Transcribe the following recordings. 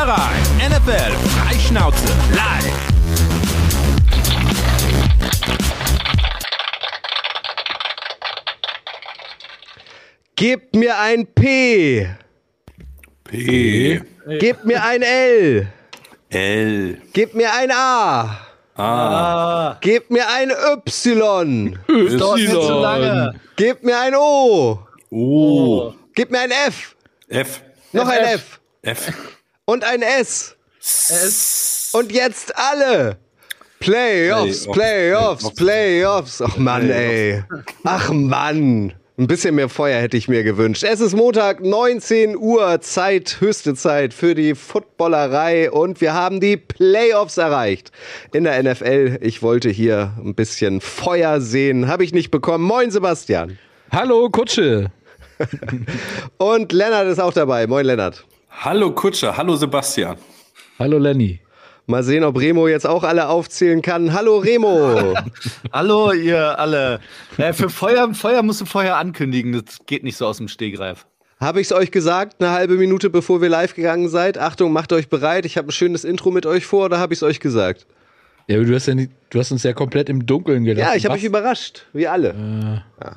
Footballerei. NFL Freischnauze live. Gebt mir ein P. P. Gebt mir ein L. L. Gebt mir ein A. A. Gebt mir ein Y. Lange. Gebt mir ein O. U. Gebt mir ein F. F. Noch ein F. F. Und ein S. Es Und jetzt alle. Playoffs, Playoffs, Playoffs. Playoffs. Ach Mann, ey. Ach Mann. Ein bisschen mehr Feuer hätte ich mir gewünscht. Es ist Montag, 19 Uhr, Zeit, höchste Zeit für die Footballerei und wir haben die Playoffs erreicht in der NFL. Ich wollte hier ein bisschen Feuer sehen, habe ich nicht bekommen. Moin Sebastian. Hallo, Kutsche. Und Lennart ist auch dabei. Moin Lennart. Hallo Kutscher. Hallo Sebastian. Hallo, Lenny. Mal sehen, ob Remo jetzt auch alle aufzählen kann. Hallo Remo. Hallo, ihr alle. Äh, für Feuer, Feuer musst du vorher ankündigen. Das geht nicht so aus dem Stegreif. Habe ich es euch gesagt, eine halbe Minute bevor wir live gegangen seid? Achtung, macht euch bereit. Ich habe ein schönes Intro mit euch vor, oder habe ich es euch gesagt? Ja, aber du hast, ja nicht, du hast uns ja komplett im Dunkeln gelassen. Ja, ich habe euch überrascht, wie alle. Ja.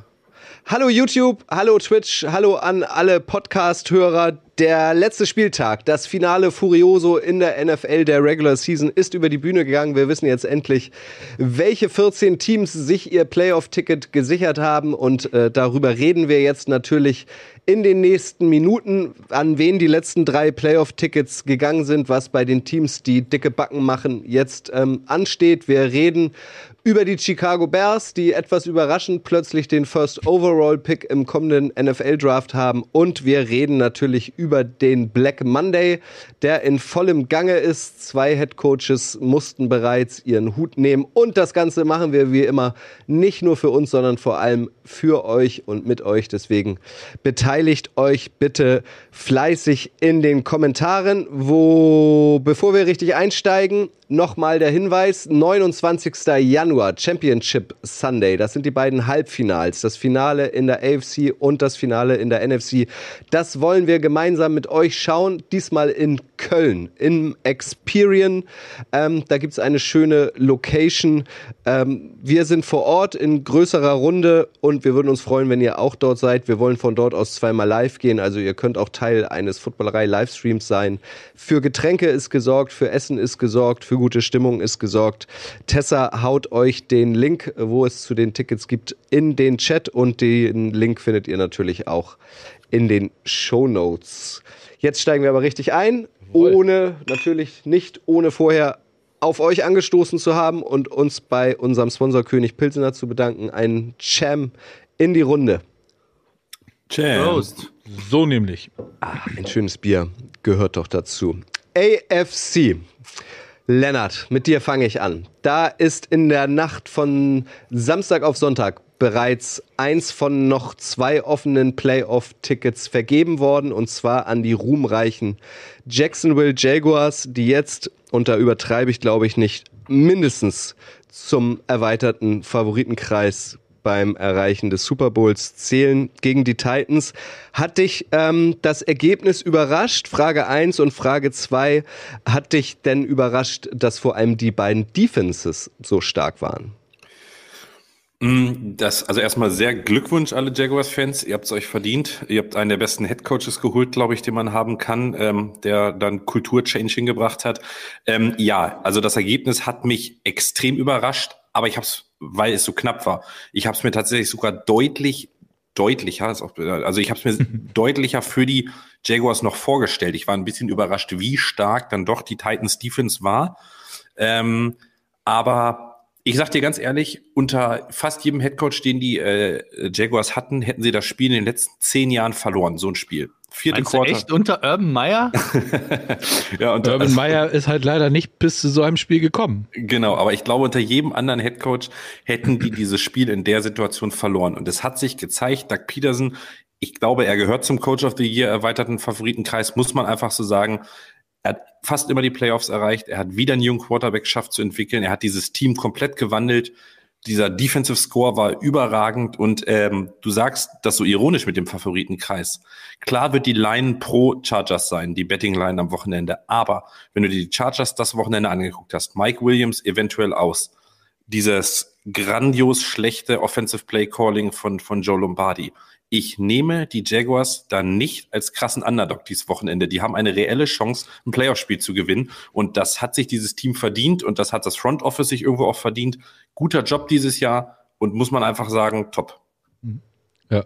Hallo YouTube, hallo Twitch, hallo an alle Podcast-Hörer. Der letzte Spieltag, das Finale Furioso in der NFL der Regular Season ist über die Bühne gegangen. Wir wissen jetzt endlich, welche 14 Teams sich ihr Playoff-Ticket gesichert haben und äh, darüber reden wir jetzt natürlich in den nächsten Minuten, an wen die letzten drei Playoff-Tickets gegangen sind, was bei den Teams, die dicke Backen machen, jetzt ähm, ansteht. Wir reden über die Chicago Bears, die etwas überraschend plötzlich den First Overall Pick im kommenden NFL Draft haben. Und wir reden natürlich über den Black Monday, der in vollem Gange ist. Zwei Head Coaches mussten bereits ihren Hut nehmen. Und das Ganze machen wir wie immer nicht nur für uns, sondern vor allem für euch und mit euch. Deswegen beteiligt euch bitte fleißig in den Kommentaren, wo, bevor wir richtig einsteigen, Nochmal der Hinweis, 29. Januar, Championship Sunday. Das sind die beiden Halbfinals. Das Finale in der AFC und das Finale in der NFC. Das wollen wir gemeinsam mit euch schauen. Diesmal in Köln, im Experian. Ähm, da gibt's eine schöne Location. Ähm, wir sind vor Ort in größerer Runde und wir würden uns freuen, wenn ihr auch dort seid. Wir wollen von dort aus zweimal live gehen. Also ihr könnt auch Teil eines Footballerei-Livestreams sein. Für Getränke ist gesorgt, für Essen ist gesorgt, für gute Stimmung ist gesorgt. Tessa haut euch den Link, wo es zu den Tickets gibt, in den Chat und den Link findet ihr natürlich auch in den Show Notes. Jetzt steigen wir aber richtig ein, ohne, natürlich nicht ohne vorher auf euch angestoßen zu haben und uns bei unserem Sponsor König Pilsener zu bedanken. Ein Cham in die Runde. Jam. Prost. So nämlich. Ein schönes Bier gehört doch dazu. AFC. Lennart, mit dir fange ich an. Da ist in der Nacht von Samstag auf Sonntag bereits eins von noch zwei offenen Playoff-Tickets vergeben worden, und zwar an die ruhmreichen Jacksonville Jaguars, die jetzt, und da übertreibe ich glaube ich nicht, mindestens zum erweiterten Favoritenkreis beim Erreichen des Super Bowls zählen gegen die Titans. Hat dich ähm, das Ergebnis überrascht? Frage 1 und Frage 2. Hat dich denn überrascht, dass vor allem die beiden Defenses so stark waren? Das, also erstmal sehr Glückwunsch alle Jaguars-Fans. Ihr habt es euch verdient. Ihr habt einen der besten Headcoaches geholt, glaube ich, den man haben kann, ähm, der dann Kultur-Change hingebracht hat. Ähm, ja, also das Ergebnis hat mich extrem überrascht, aber ich habe es, weil es so knapp war, ich habe es mir tatsächlich sogar deutlich, deutlicher, ist auch, also ich habe es mir deutlicher für die Jaguars noch vorgestellt. Ich war ein bisschen überrascht, wie stark dann doch die Titans Defense war. Ähm, aber ich sag dir ganz ehrlich, unter fast jedem Headcoach, den die äh, Jaguars hatten, hätten sie das Spiel in den letzten zehn Jahren verloren, so ein Spiel. Vierte Meinst du echt unter Urban Meyer? ja, unter, Urban Meyer ist halt leider nicht bis zu so einem Spiel gekommen. Genau, aber ich glaube, unter jedem anderen Headcoach hätten die dieses Spiel in der Situation verloren. Und es hat sich gezeigt, Doug Peterson, ich glaube, er gehört zum Coach of the Year erweiterten Favoritenkreis, muss man einfach so sagen. Er hat fast immer die Playoffs erreicht. Er hat wieder einen jungen Quarterback geschafft zu entwickeln. Er hat dieses Team komplett gewandelt. Dieser Defensive Score war überragend und ähm, du sagst das so ironisch mit dem Favoritenkreis. Klar wird die Line pro Chargers sein, die Betting Line am Wochenende. Aber wenn du dir die Chargers das Wochenende angeguckt hast, Mike Williams eventuell aus, dieses grandios schlechte Offensive Play Calling von, von Joe Lombardi. Ich nehme die Jaguars da nicht als krassen Underdog dieses Wochenende. Die haben eine reelle Chance, ein Playoff-Spiel zu gewinnen. Und das hat sich dieses Team verdient und das hat das Front Office sich irgendwo auch verdient. Guter Job dieses Jahr und muss man einfach sagen, top. Ja.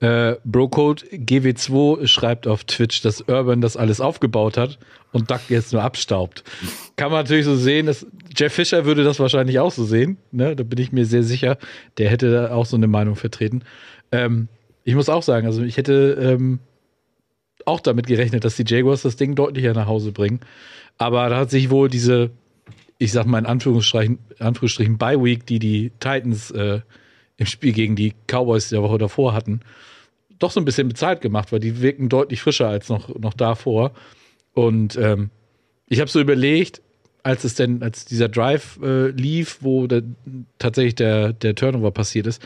Äh, Brocode GW2 schreibt auf Twitch, dass Urban das alles aufgebaut hat und Duck jetzt nur abstaubt. Kann man natürlich so sehen, dass Jeff Fischer würde das wahrscheinlich auch so sehen. Ne? Da bin ich mir sehr sicher. Der hätte da auch so eine Meinung vertreten. Ähm, ich muss auch sagen, also ich hätte ähm, auch damit gerechnet, dass die Jaguars das Ding deutlicher nach Hause bringen. Aber da hat sich wohl diese, ich sag mal in Anführungsstrichen, Anführungsstrichen Bye Week, die die Titans äh, im Spiel gegen die Cowboys der Woche davor hatten, doch so ein bisschen bezahlt gemacht, weil die wirken deutlich frischer als noch, noch davor. Und ähm, ich habe so überlegt, als es denn, als dieser Drive äh, lief, wo der, tatsächlich der, der Turnover passiert ist,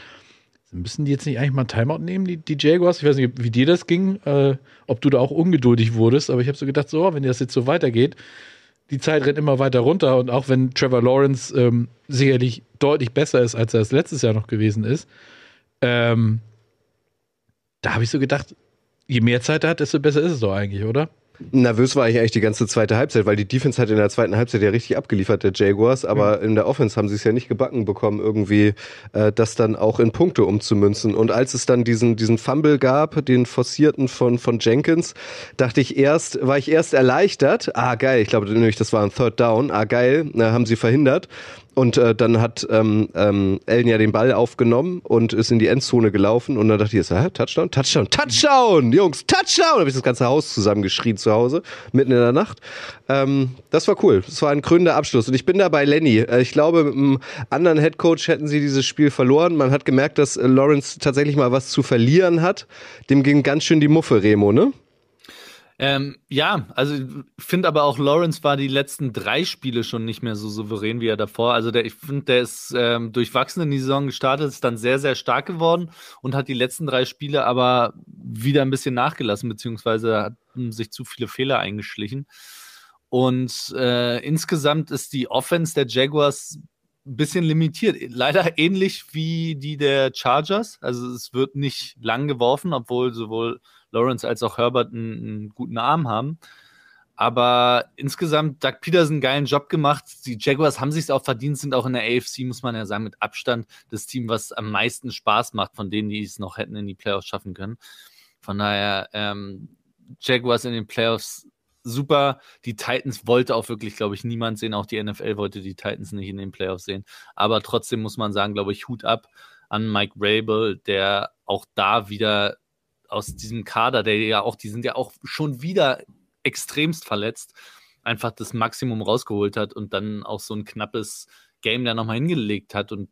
müssen die jetzt nicht eigentlich mal Timeout nehmen, die, die Jaguars? Ich weiß nicht, wie dir das ging, äh, ob du da auch ungeduldig wurdest, aber ich habe so gedacht, so, wenn das jetzt so weitergeht, die Zeit rennt immer weiter runter und auch wenn Trevor Lawrence ähm, sicherlich deutlich besser ist, als er es letztes Jahr noch gewesen ist, ähm, da habe ich so gedacht, je mehr Zeit er hat, desto besser ist es doch eigentlich, oder? Nervös war ich eigentlich die ganze zweite Halbzeit, weil die Defense hat in der zweiten Halbzeit ja richtig abgeliefert, der Jaguars, aber mhm. in der Offense haben sie es ja nicht gebacken bekommen, irgendwie äh, das dann auch in Punkte umzumünzen. Und als es dann diesen, diesen Fumble gab, den forcierten von, von Jenkins, dachte ich erst, war ich erst erleichtert, ah geil, ich glaube nämlich, das war ein Third Down, ah geil, na, haben sie verhindert. Und äh, dann hat ähm, ähm, Ellen ja den Ball aufgenommen und ist in die Endzone gelaufen. Und dann dachte ich, hä, Touchdown, Touchdown, Touchdown, Jungs, Touchdown! habe ich das ganze Haus zusammengeschrien zu Hause, mitten in der Nacht. Ähm, das war cool. Das war ein krönender Abschluss. Und ich bin da bei Lenny. Äh, ich glaube, mit einem anderen Headcoach hätten sie dieses Spiel verloren. Man hat gemerkt, dass äh, Lawrence tatsächlich mal was zu verlieren hat. Dem ging ganz schön die Muffe, Remo, ne? Ähm, ja, also ich finde aber auch Lawrence war die letzten drei Spiele schon nicht mehr so souverän wie er davor. Also der, ich finde, der ist ähm, durchwachsen in die Saison gestartet, ist dann sehr, sehr stark geworden und hat die letzten drei Spiele aber wieder ein bisschen nachgelassen, beziehungsweise hat sich zu viele Fehler eingeschlichen. Und äh, insgesamt ist die Offense der Jaguars ein bisschen limitiert. Leider ähnlich wie die der Chargers. Also es wird nicht lang geworfen, obwohl sowohl Lawrence als auch Herbert einen, einen guten Arm haben. Aber insgesamt, Doug Peterson einen geilen Job gemacht. Die Jaguars haben sich auch verdient, sind auch in der AFC, muss man ja sagen, mit Abstand das Team, was am meisten Spaß macht, von denen, die es noch hätten in die Playoffs schaffen können. Von daher, ähm, Jaguars in den Playoffs super. Die Titans wollte auch wirklich, glaube ich, niemand sehen. Auch die NFL wollte die Titans nicht in den Playoffs sehen. Aber trotzdem muss man sagen, glaube ich, Hut ab an Mike Rabel, der auch da wieder aus diesem Kader, der ja auch, die sind ja auch schon wieder extremst verletzt, einfach das Maximum rausgeholt hat und dann auch so ein knappes Game da nochmal hingelegt hat. Und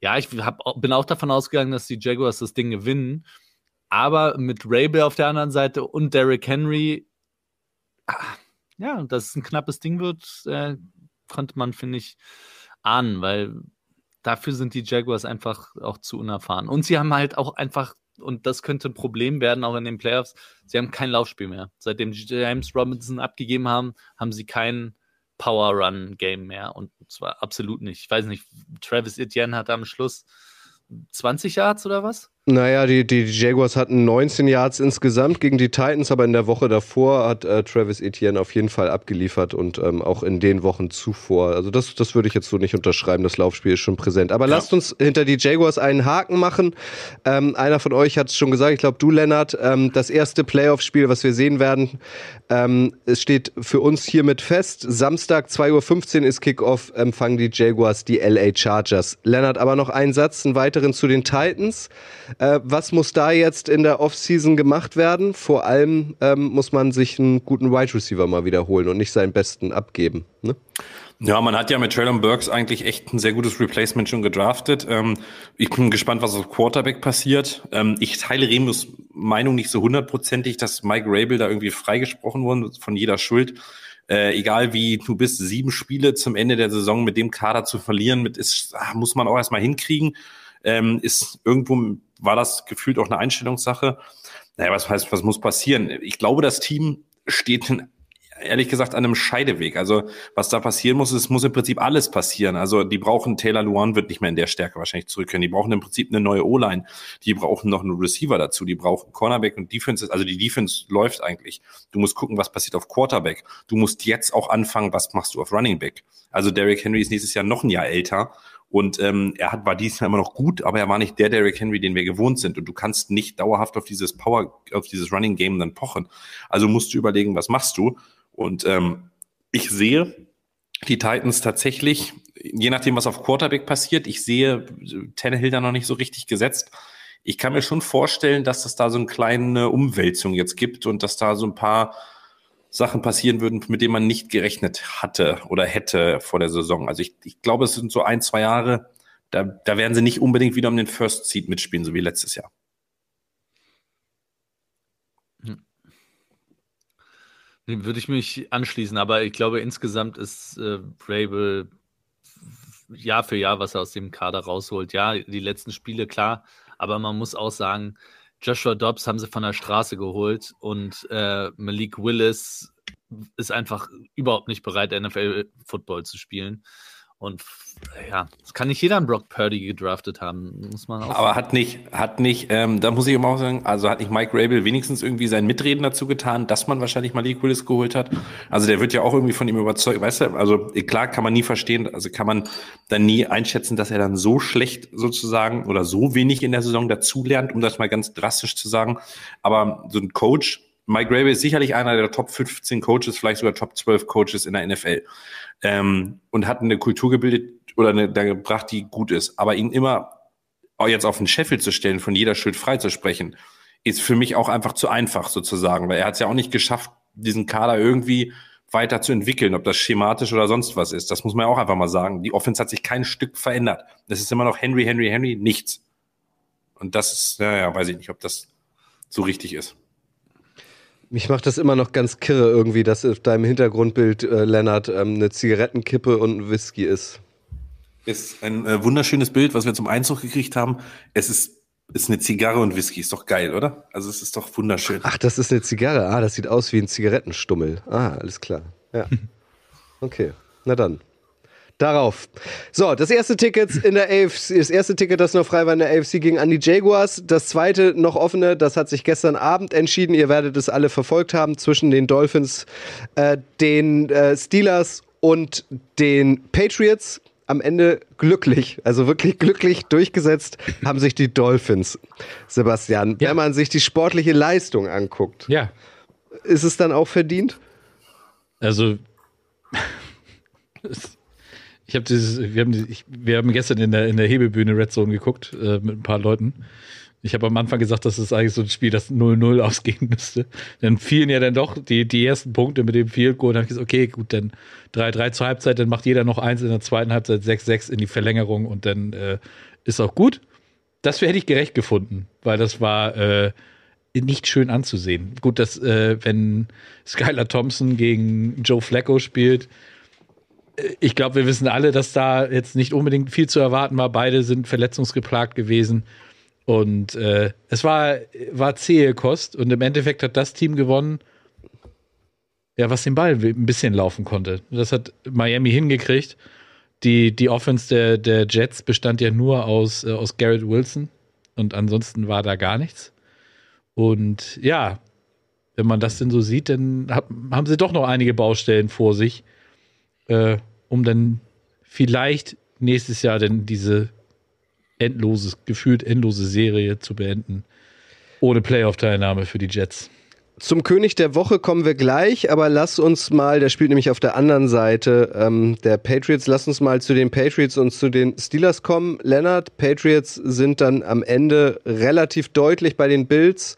ja, ich hab, bin auch davon ausgegangen, dass die Jaguars das Ding gewinnen. Aber mit Rabel auf der anderen Seite und Derrick Henry, ah, ja, dass es ein knappes Ding wird, äh, konnte man, finde ich, ahnen, weil dafür sind die Jaguars einfach auch zu unerfahren. Und sie haben halt auch einfach und das könnte ein Problem werden, auch in den Playoffs. Sie haben kein Laufspiel mehr. Seitdem James Robinson abgegeben haben, haben sie kein Power-Run-Game mehr. Und zwar absolut nicht. Ich weiß nicht, Travis Etienne hat am Schluss 20 Yards oder was? Naja, die, die Jaguars hatten 19 Yards insgesamt gegen die Titans, aber in der Woche davor hat äh, Travis Etienne auf jeden Fall abgeliefert und ähm, auch in den Wochen zuvor. Also das, das würde ich jetzt so nicht unterschreiben, das Laufspiel ist schon präsent. Aber ja. lasst uns hinter die Jaguars einen Haken machen. Ähm, einer von euch hat es schon gesagt, ich glaube du Lennart, ähm, das erste Playoff-Spiel, was wir sehen werden, ähm, es steht für uns hiermit fest. Samstag 2.15 Uhr ist Kickoff, empfangen die Jaguars die LA Chargers. Lennart, aber noch einen Satz, einen weiteren zu den Titans. Äh, was muss da jetzt in der Offseason gemacht werden? Vor allem ähm, muss man sich einen guten Wide Receiver mal wiederholen und nicht seinen besten abgeben. Ne? Ja, man hat ja mit Traylon Burks eigentlich echt ein sehr gutes Replacement schon gedraftet. Ähm, ich bin gespannt, was auf Quarterback passiert. Ähm, ich teile Remus Meinung nicht so hundertprozentig, dass Mike Rabel da irgendwie freigesprochen wurde von jeder Schuld. Äh, egal wie du bist, sieben Spiele zum Ende der Saison mit dem Kader zu verlieren, mit ist, ach, muss man auch erstmal hinkriegen. Ähm, ist irgendwo war das gefühlt auch eine Einstellungssache. Naja, was heißt, was muss passieren? Ich glaube, das Team steht in ehrlich gesagt an einem Scheideweg. Also was da passieren muss, es muss im Prinzip alles passieren. Also die brauchen, Taylor Luan wird nicht mehr in der Stärke wahrscheinlich zurückkehren. Die brauchen im Prinzip eine neue O-Line. Die brauchen noch einen Receiver dazu. Die brauchen Cornerback und Defense. Also die Defense läuft eigentlich. Du musst gucken, was passiert auf Quarterback. Du musst jetzt auch anfangen, was machst du auf Running Back. Also Derrick Henry ist nächstes Jahr noch ein Jahr älter. Und ähm, er hat, war dieses Jahr immer noch gut, aber er war nicht der Derrick Henry, den wir gewohnt sind. Und du kannst nicht dauerhaft auf dieses Power, auf dieses Running Game dann pochen. Also musst du überlegen, was machst du? Und ähm, ich sehe die Titans tatsächlich, je nachdem, was auf Quarterback passiert, ich sehe Tannehill da noch nicht so richtig gesetzt. Ich kann mir schon vorstellen, dass es da so eine kleine Umwälzung jetzt gibt und dass da so ein paar Sachen passieren würden, mit denen man nicht gerechnet hatte oder hätte vor der Saison. Also ich, ich glaube, es sind so ein, zwei Jahre, da, da werden sie nicht unbedingt wieder um den First Seed mitspielen, so wie letztes Jahr. Würde ich mich anschließen, aber ich glaube, insgesamt ist äh, Brable Jahr für Jahr, was er aus dem Kader rausholt. Ja, die letzten Spiele, klar, aber man muss auch sagen, Joshua Dobbs haben sie von der Straße geholt und äh, Malik Willis ist einfach überhaupt nicht bereit, NFL-Football zu spielen. Und ja, das kann nicht jeder einen Brock Purdy gedraftet haben, muss man auch. Aber sagen. hat nicht, hat nicht, ähm, da muss ich immer auch sagen, also hat nicht Mike Rabel wenigstens irgendwie sein Mitreden dazu getan, dass man wahrscheinlich Malik Willis geholt hat. Also der wird ja auch irgendwie von ihm überzeugt, weißt du, also klar kann man nie verstehen, also kann man dann nie einschätzen, dass er dann so schlecht sozusagen oder so wenig in der Saison dazulernt, um das mal ganz drastisch zu sagen. Aber so ein Coach, Mike Rabel ist sicherlich einer der Top 15 Coaches, vielleicht sogar Top 12 Coaches in der NFL ähm, und hat eine Kultur gebildet oder eine, da gebracht, die gut ist. Aber ihn immer jetzt auf den Scheffel zu stellen, von jeder Schuld frei zu sprechen, ist für mich auch einfach zu einfach sozusagen, weil er hat es ja auch nicht geschafft, diesen Kader irgendwie weiter zu entwickeln, ob das schematisch oder sonst was ist. Das muss man ja auch einfach mal sagen. Die Offense hat sich kein Stück verändert. Es ist immer noch Henry, Henry, Henry, nichts. Und das ist, naja, weiß ich nicht, ob das so richtig ist. Mich macht das immer noch ganz kirre irgendwie, dass auf deinem Hintergrundbild, äh, Lennart, ähm, eine Zigarettenkippe und ein Whisky ist. Ist ein äh, wunderschönes Bild, was wir zum Einzug gekriegt haben. Es ist, ist eine Zigarre und Whisky. Ist doch geil, oder? Also es ist doch wunderschön. Ach, das ist eine Zigarre. Ah, das sieht aus wie ein Zigarettenstummel. Ah, alles klar. Ja. Okay, na dann darauf. So, das erste Ticket in der AFC, das erste Ticket, das noch frei war in der AFC, ging an die Jaguars. Das zweite, noch offene, das hat sich gestern Abend entschieden. Ihr werdet es alle verfolgt haben zwischen den Dolphins, äh, den äh, Steelers und den Patriots. Am Ende glücklich, also wirklich glücklich durchgesetzt haben sich die Dolphins, Sebastian. Ja. Wenn man sich die sportliche Leistung anguckt, ja. ist es dann auch verdient? Also, Ich habe dieses, wir haben, ich, wir haben gestern in der, in der Hebebühne Red Zone geguckt äh, mit ein paar Leuten. Ich habe am Anfang gesagt, dass es eigentlich so ein Spiel, das 0-0 ausgehen müsste. Dann fielen ja dann doch die, die ersten Punkte mit dem Field Goal. Dann habe ich gesagt, okay, gut, dann 3-3 zur Halbzeit, dann macht jeder noch eins in der zweiten Halbzeit, 6-6 in die Verlängerung und dann äh, ist auch gut. Das hätte ich gerecht gefunden, weil das war äh, nicht schön anzusehen. Gut, dass äh, wenn Skylar Thompson gegen Joe Flacco spielt, ich glaube, wir wissen alle, dass da jetzt nicht unbedingt viel zu erwarten war. Beide sind verletzungsgeplagt gewesen. Und äh, es war, war zähe Kost. Und im Endeffekt hat das Team gewonnen, ja, was den Ball ein bisschen laufen konnte. Das hat Miami hingekriegt. Die, die Offense der, der Jets bestand ja nur aus, äh, aus Garrett Wilson. Und ansonsten war da gar nichts. Und ja, wenn man das denn so sieht, dann hab, haben sie doch noch einige Baustellen vor sich äh, um dann vielleicht nächstes Jahr dann diese endlose, gefühlt endlose Serie zu beenden. Ohne Playoff-Teilnahme für die Jets. Zum König der Woche kommen wir gleich, aber lass uns mal, der spielt nämlich auf der anderen Seite ähm, der Patriots, lass uns mal zu den Patriots und zu den Steelers kommen. Leonard, Patriots sind dann am Ende relativ deutlich bei den Bills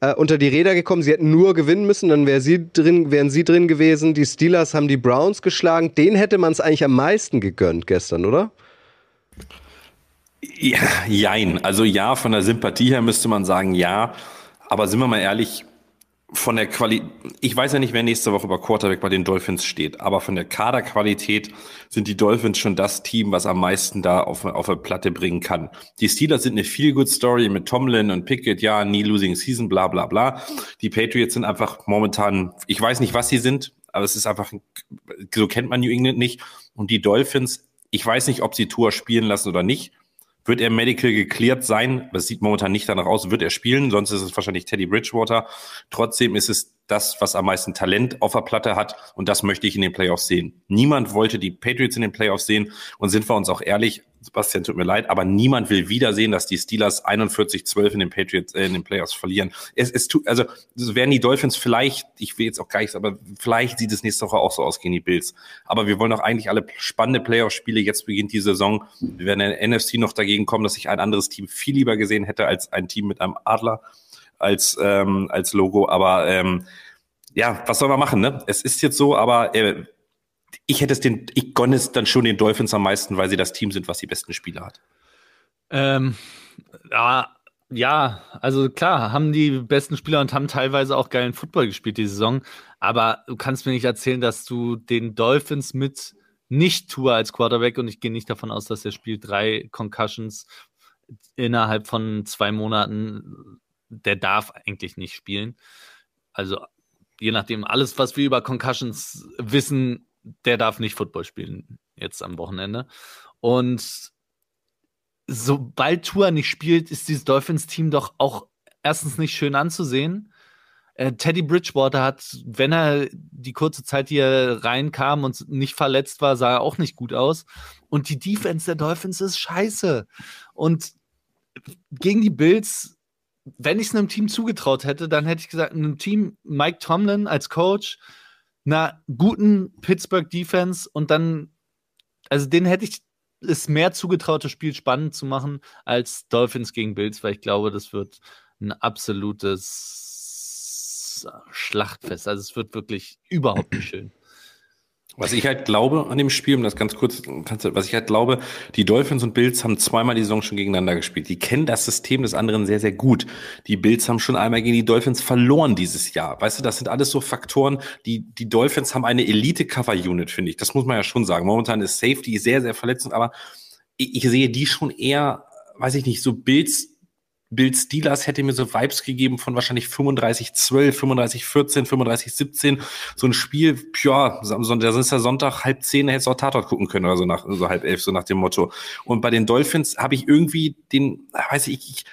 äh, unter die Räder gekommen. Sie hätten nur gewinnen müssen, dann wär sie drin, wären sie drin gewesen. Die Steelers haben die Browns geschlagen. Den hätte man es eigentlich am meisten gegönnt gestern, oder? Ja, jein. Also ja, von der Sympathie her müsste man sagen ja. Aber sind wir mal ehrlich, von der Qualität, ich weiß ja nicht, wer nächste Woche über Quarterback bei den Dolphins steht, aber von der Kaderqualität sind die Dolphins schon das Team, was am meisten da auf, auf eine Platte bringen kann. Die Steelers sind eine feel good Story mit Tomlin und Pickett, ja, nie losing season, bla, bla, bla. Die Patriots sind einfach momentan, ich weiß nicht, was sie sind, aber es ist einfach, so kennt man New England nicht. Und die Dolphins, ich weiß nicht, ob sie Tour spielen lassen oder nicht. Wird er medical geklärt sein? Das sieht momentan nicht danach aus. Wird er spielen? Sonst ist es wahrscheinlich Teddy Bridgewater. Trotzdem ist es das, was am meisten Talent auf der Platte hat. Und das möchte ich in den Playoffs sehen. Niemand wollte die Patriots in den Playoffs sehen. Und sind wir uns auch ehrlich, Sebastian, tut mir leid, aber niemand will wiedersehen, dass die Steelers 41-12 in den Patriots, äh, in den Playoffs verlieren. Es, es tut, also, werden die Dolphins vielleicht, ich will jetzt auch gar nichts, aber vielleicht sieht es nächste Woche auch so aus gegen die Bills. Aber wir wollen auch eigentlich alle spannende Playoff-Spiele. Jetzt beginnt die Saison. Wir werden in der NFC noch dagegen kommen, dass ich ein anderes Team viel lieber gesehen hätte als ein Team mit einem Adler als, ähm, als Logo. Aber ähm, ja, was soll man machen, ne? Es ist jetzt so, aber äh, ich hätte es den, ich gönne es dann schon den Dolphins am meisten, weil sie das Team sind, was die besten Spieler hat. Ähm, ja, ja, also klar, haben die besten Spieler und haben teilweise auch geilen Football gespielt die Saison. Aber du kannst mir nicht erzählen, dass du den Dolphins mit nicht Tour als Quarterback und ich gehe nicht davon aus, dass er spielt drei Concussions innerhalb von zwei Monaten. Der darf eigentlich nicht spielen. Also je nachdem, alles, was wir über Concussions wissen, der darf nicht Football spielen jetzt am Wochenende. Und sobald Tua nicht spielt, ist dieses Dolphins-Team doch auch erstens nicht schön anzusehen. Äh, Teddy Bridgewater hat, wenn er die kurze Zeit, die er reinkam und nicht verletzt war, sah er auch nicht gut aus. Und die Defense der Dolphins ist scheiße. Und gegen die Bills, wenn ich es einem Team zugetraut hätte, dann hätte ich gesagt, einem Team Mike Tomlin als Coach, einer guten Pittsburgh Defense und dann, also den hätte ich es mehr zugetraut, das Spiel spannend zu machen als Dolphins gegen Bills, weil ich glaube, das wird ein absolutes Schlachtfest. Also es wird wirklich überhaupt nicht schön. Was ich halt glaube an dem Spiel, um das ganz kurz, was ich halt glaube, die Dolphins und Bills haben zweimal die Saison schon gegeneinander gespielt. Die kennen das System des anderen sehr, sehr gut. Die Bills haben schon einmal gegen die Dolphins verloren dieses Jahr. Weißt du, das sind alles so Faktoren, die, die Dolphins haben eine Elite-Cover-Unit, finde ich. Das muss man ja schon sagen. Momentan ist Safety sehr, sehr verletzend, aber ich, ich sehe die schon eher, weiß ich nicht, so Bills Bill Steelers hätte mir so Vibes gegeben von wahrscheinlich 35, 12, 35, 14, 35, 17. So ein Spiel, ja, da ist ja Sonntag halb zehn, hättest du auch Tatort gucken können oder so nach, so halb elf, so nach dem Motto. Und bei den Dolphins habe ich irgendwie den, weiß ich, ich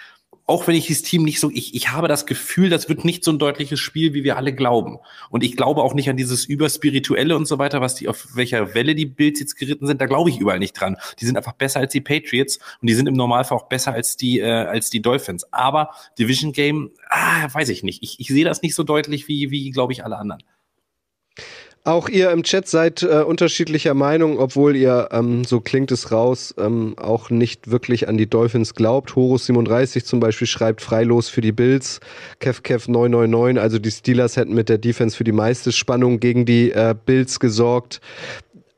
auch wenn ich das Team nicht so, ich, ich habe das Gefühl, das wird nicht so ein deutliches Spiel, wie wir alle glauben. Und ich glaube auch nicht an dieses Überspirituelle und so weiter, was die, auf welcher Welle die Bills jetzt geritten sind, da glaube ich überall nicht dran. Die sind einfach besser als die Patriots und die sind im Normalfall auch besser als die, äh, als die Dolphins. Aber Division Game, ah, weiß ich nicht. Ich, ich sehe das nicht so deutlich wie, wie glaube ich, alle anderen. Auch ihr im Chat seid äh, unterschiedlicher Meinung, obwohl ihr, ähm, so klingt es raus, ähm, auch nicht wirklich an die Dolphins glaubt. Horus37 zum Beispiel schreibt freilos für die Bills. KevKev 999, also die Steelers hätten mit der Defense für die meiste Spannung gegen die äh, Bills gesorgt.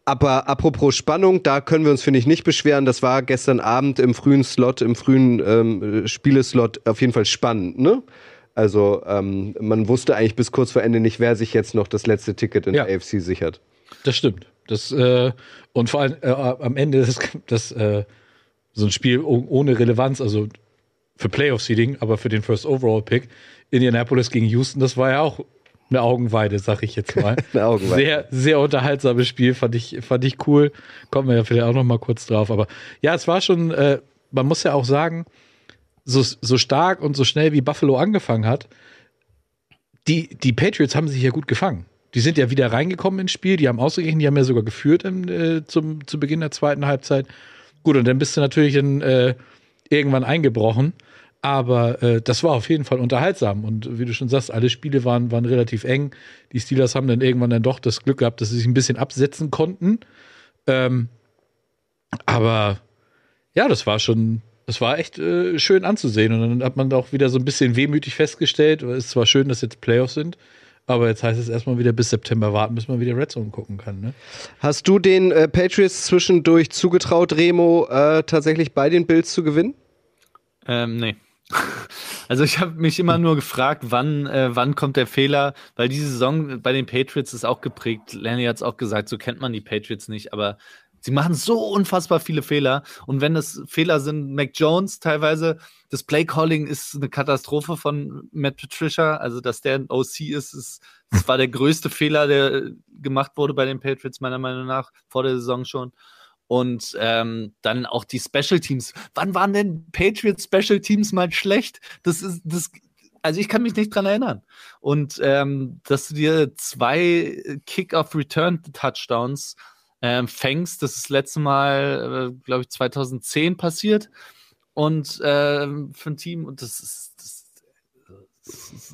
Aber apropos Spannung, da können wir uns, finde ich, nicht beschweren. Das war gestern Abend im frühen Slot, im frühen ähm, Spieleslot auf jeden Fall spannend, ne? Also ähm, man wusste eigentlich bis kurz vor Ende nicht, wer sich jetzt noch das letzte Ticket in ja. der AFC sichert. Das stimmt. Das, äh, und vor allem äh, am Ende ist das äh, so ein Spiel ohne Relevanz, also für Playoff-Seeding, aber für den First Overall-Pick. Indianapolis gegen Houston, das war ja auch eine Augenweide, sag ich jetzt mal. eine Augenweide. Sehr, sehr unterhaltsames Spiel, fand ich, fand ich cool. Kommen wir ja vielleicht auch noch mal kurz drauf. Aber ja, es war schon, äh, man muss ja auch sagen, so, so stark und so schnell wie Buffalo angefangen hat, die, die Patriots haben sich ja gut gefangen. Die sind ja wieder reingekommen ins Spiel, die haben ausgeglichen, die haben ja sogar geführt im, äh, zum, zu Beginn der zweiten Halbzeit. Gut, und dann bist du natürlich in, äh, irgendwann eingebrochen. Aber äh, das war auf jeden Fall unterhaltsam. Und wie du schon sagst, alle Spiele waren, waren relativ eng. Die Steelers haben dann irgendwann dann doch das Glück gehabt, dass sie sich ein bisschen absetzen konnten. Ähm, aber ja, das war schon, das war echt äh, schön anzusehen. Und dann hat man auch wieder so ein bisschen wehmütig festgestellt, es ist zwar schön, dass jetzt Playoffs sind, aber jetzt heißt es erstmal wieder bis September warten, bis man wieder Red Zone gucken kann. Ne? Hast du den äh, Patriots zwischendurch zugetraut, Remo, äh, tatsächlich bei den Bills zu gewinnen? Ähm, nee. Also ich habe mich immer nur gefragt, wann, äh, wann kommt der Fehler, weil diese Saison bei den Patriots ist auch geprägt. Lenny hat es auch gesagt, so kennt man die Patriots nicht, aber sie machen so unfassbar viele Fehler. Und wenn es Fehler sind, Mac Jones teilweise, das Play-Calling ist eine Katastrophe von Matt Patricia. Also, dass der ein OC ist, ist das war der größte Fehler, der gemacht wurde bei den Patriots, meiner Meinung nach, vor der Saison schon. Und ähm, dann auch die Special Teams. Wann waren denn Patriots Special Teams mal schlecht? Das ist, das, also ich kann mich nicht dran erinnern. Und ähm, dass du dir zwei Kick-off-Return-Touchdowns ähm, fängst, das ist das letzte Mal, äh, glaube ich, 2010 passiert. Und ähm, für ein Team, und das ist, das,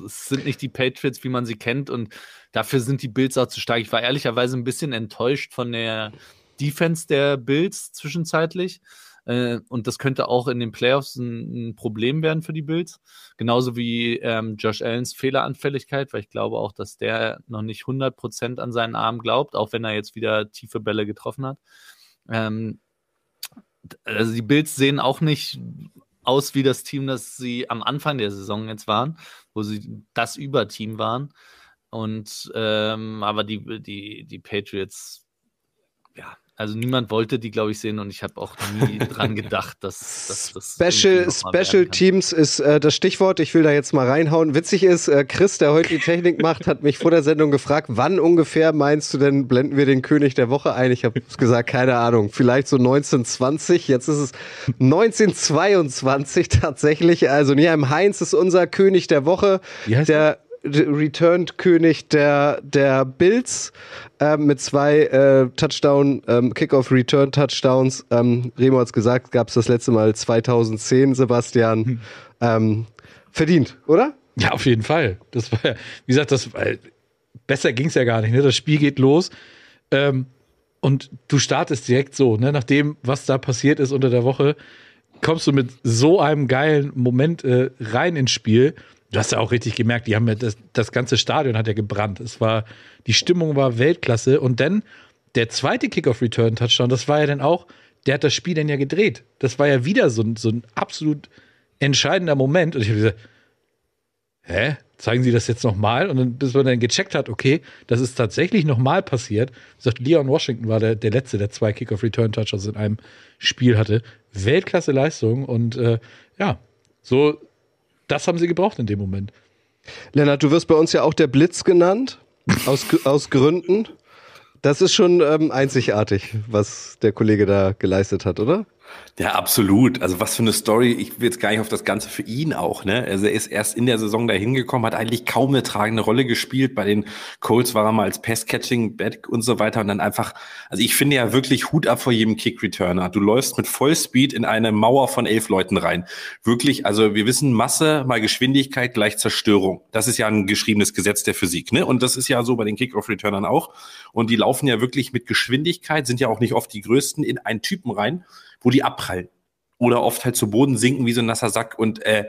das sind nicht die Patriots, wie man sie kennt. Und dafür sind die Bills auch zu stark. Ich war ehrlicherweise ein bisschen enttäuscht von der Defense der Bills zwischenzeitlich. Äh, und das könnte auch in den Playoffs ein, ein Problem werden für die Bills. Genauso wie ähm, Josh Allens Fehleranfälligkeit, weil ich glaube auch, dass der noch nicht 100% an seinen Arm glaubt, auch wenn er jetzt wieder tiefe Bälle getroffen hat. Ähm, also die Bills sehen auch nicht aus wie das Team, das sie am Anfang der Saison jetzt waren, wo sie das Überteam waren. Und ähm, aber die, die, die Patriots, ja, also niemand wollte die, glaube ich, sehen und ich habe auch nie dran gedacht, dass, dass das. Special, Special Teams ist äh, das Stichwort. Ich will da jetzt mal reinhauen. Witzig ist, äh, Chris, der heute die Technik macht, hat mich vor der Sendung gefragt, wann ungefähr meinst du denn, blenden wir den König der Woche ein? Ich habe gesagt, keine Ahnung, vielleicht so 1920. Jetzt ist es 1922 tatsächlich. Also Niam Heinz ist unser König der Woche. Der Returned-König der, der Bills äh, mit zwei äh, Touchdown, ähm, Kickoff-Return-Touchdowns. Ähm, Remo hat es gesagt, gab es das letzte Mal 2010, Sebastian. Hm. Ähm, verdient, oder? Ja, auf jeden Fall. Das war, wie gesagt, das besser ging es ja gar nicht. Ne? Das Spiel geht los. Ähm, und du startest direkt so, ne? nach dem, was da passiert ist unter der Woche, kommst du mit so einem geilen Moment äh, rein ins Spiel Du hast ja auch richtig gemerkt, die haben ja das, das ganze Stadion hat ja gebrannt. Es war, die Stimmung war Weltklasse. Und dann der zweite Kickoff-Return-Touchdown, das war ja dann auch, der hat das Spiel dann ja gedreht. Das war ja wieder so, so ein absolut entscheidender Moment. Und ich habe gesagt, hä? Zeigen Sie das jetzt nochmal? Und dann, bis man dann gecheckt hat, okay, das ist tatsächlich nochmal passiert. Wie gesagt, Leon Washington war der, der Letzte, der zwei Kickoff-Return-Touchdowns in einem Spiel hatte. Weltklasse Leistung. Und äh, ja, so das haben sie gebraucht in dem Moment. Lennart, du wirst bei uns ja auch der Blitz genannt, aus, aus Gründen. Das ist schon ähm, einzigartig, was der Kollege da geleistet hat, oder? Ja, absolut. Also was für eine Story. Ich will jetzt gar nicht auf das Ganze für ihn auch. Ne? Also er ist erst in der Saison dahin gekommen, hat eigentlich kaum eine tragende Rolle gespielt. Bei den Colts war er mal als Pass-Catching-Back und so weiter. Und dann einfach, also ich finde ja wirklich Hut ab vor jedem Kick-Returner. Du läufst mit Vollspeed in eine Mauer von elf Leuten rein. Wirklich, also wir wissen, Masse mal Geschwindigkeit gleich Zerstörung. Das ist ja ein geschriebenes Gesetz der Physik. Ne? Und das ist ja so bei den Kick-Off-Returnern auch. Und die laufen ja wirklich mit Geschwindigkeit, sind ja auch nicht oft die größten, in einen Typen rein wo die abprallen. Oder oft halt zu Boden sinken wie so ein nasser Sack und äh,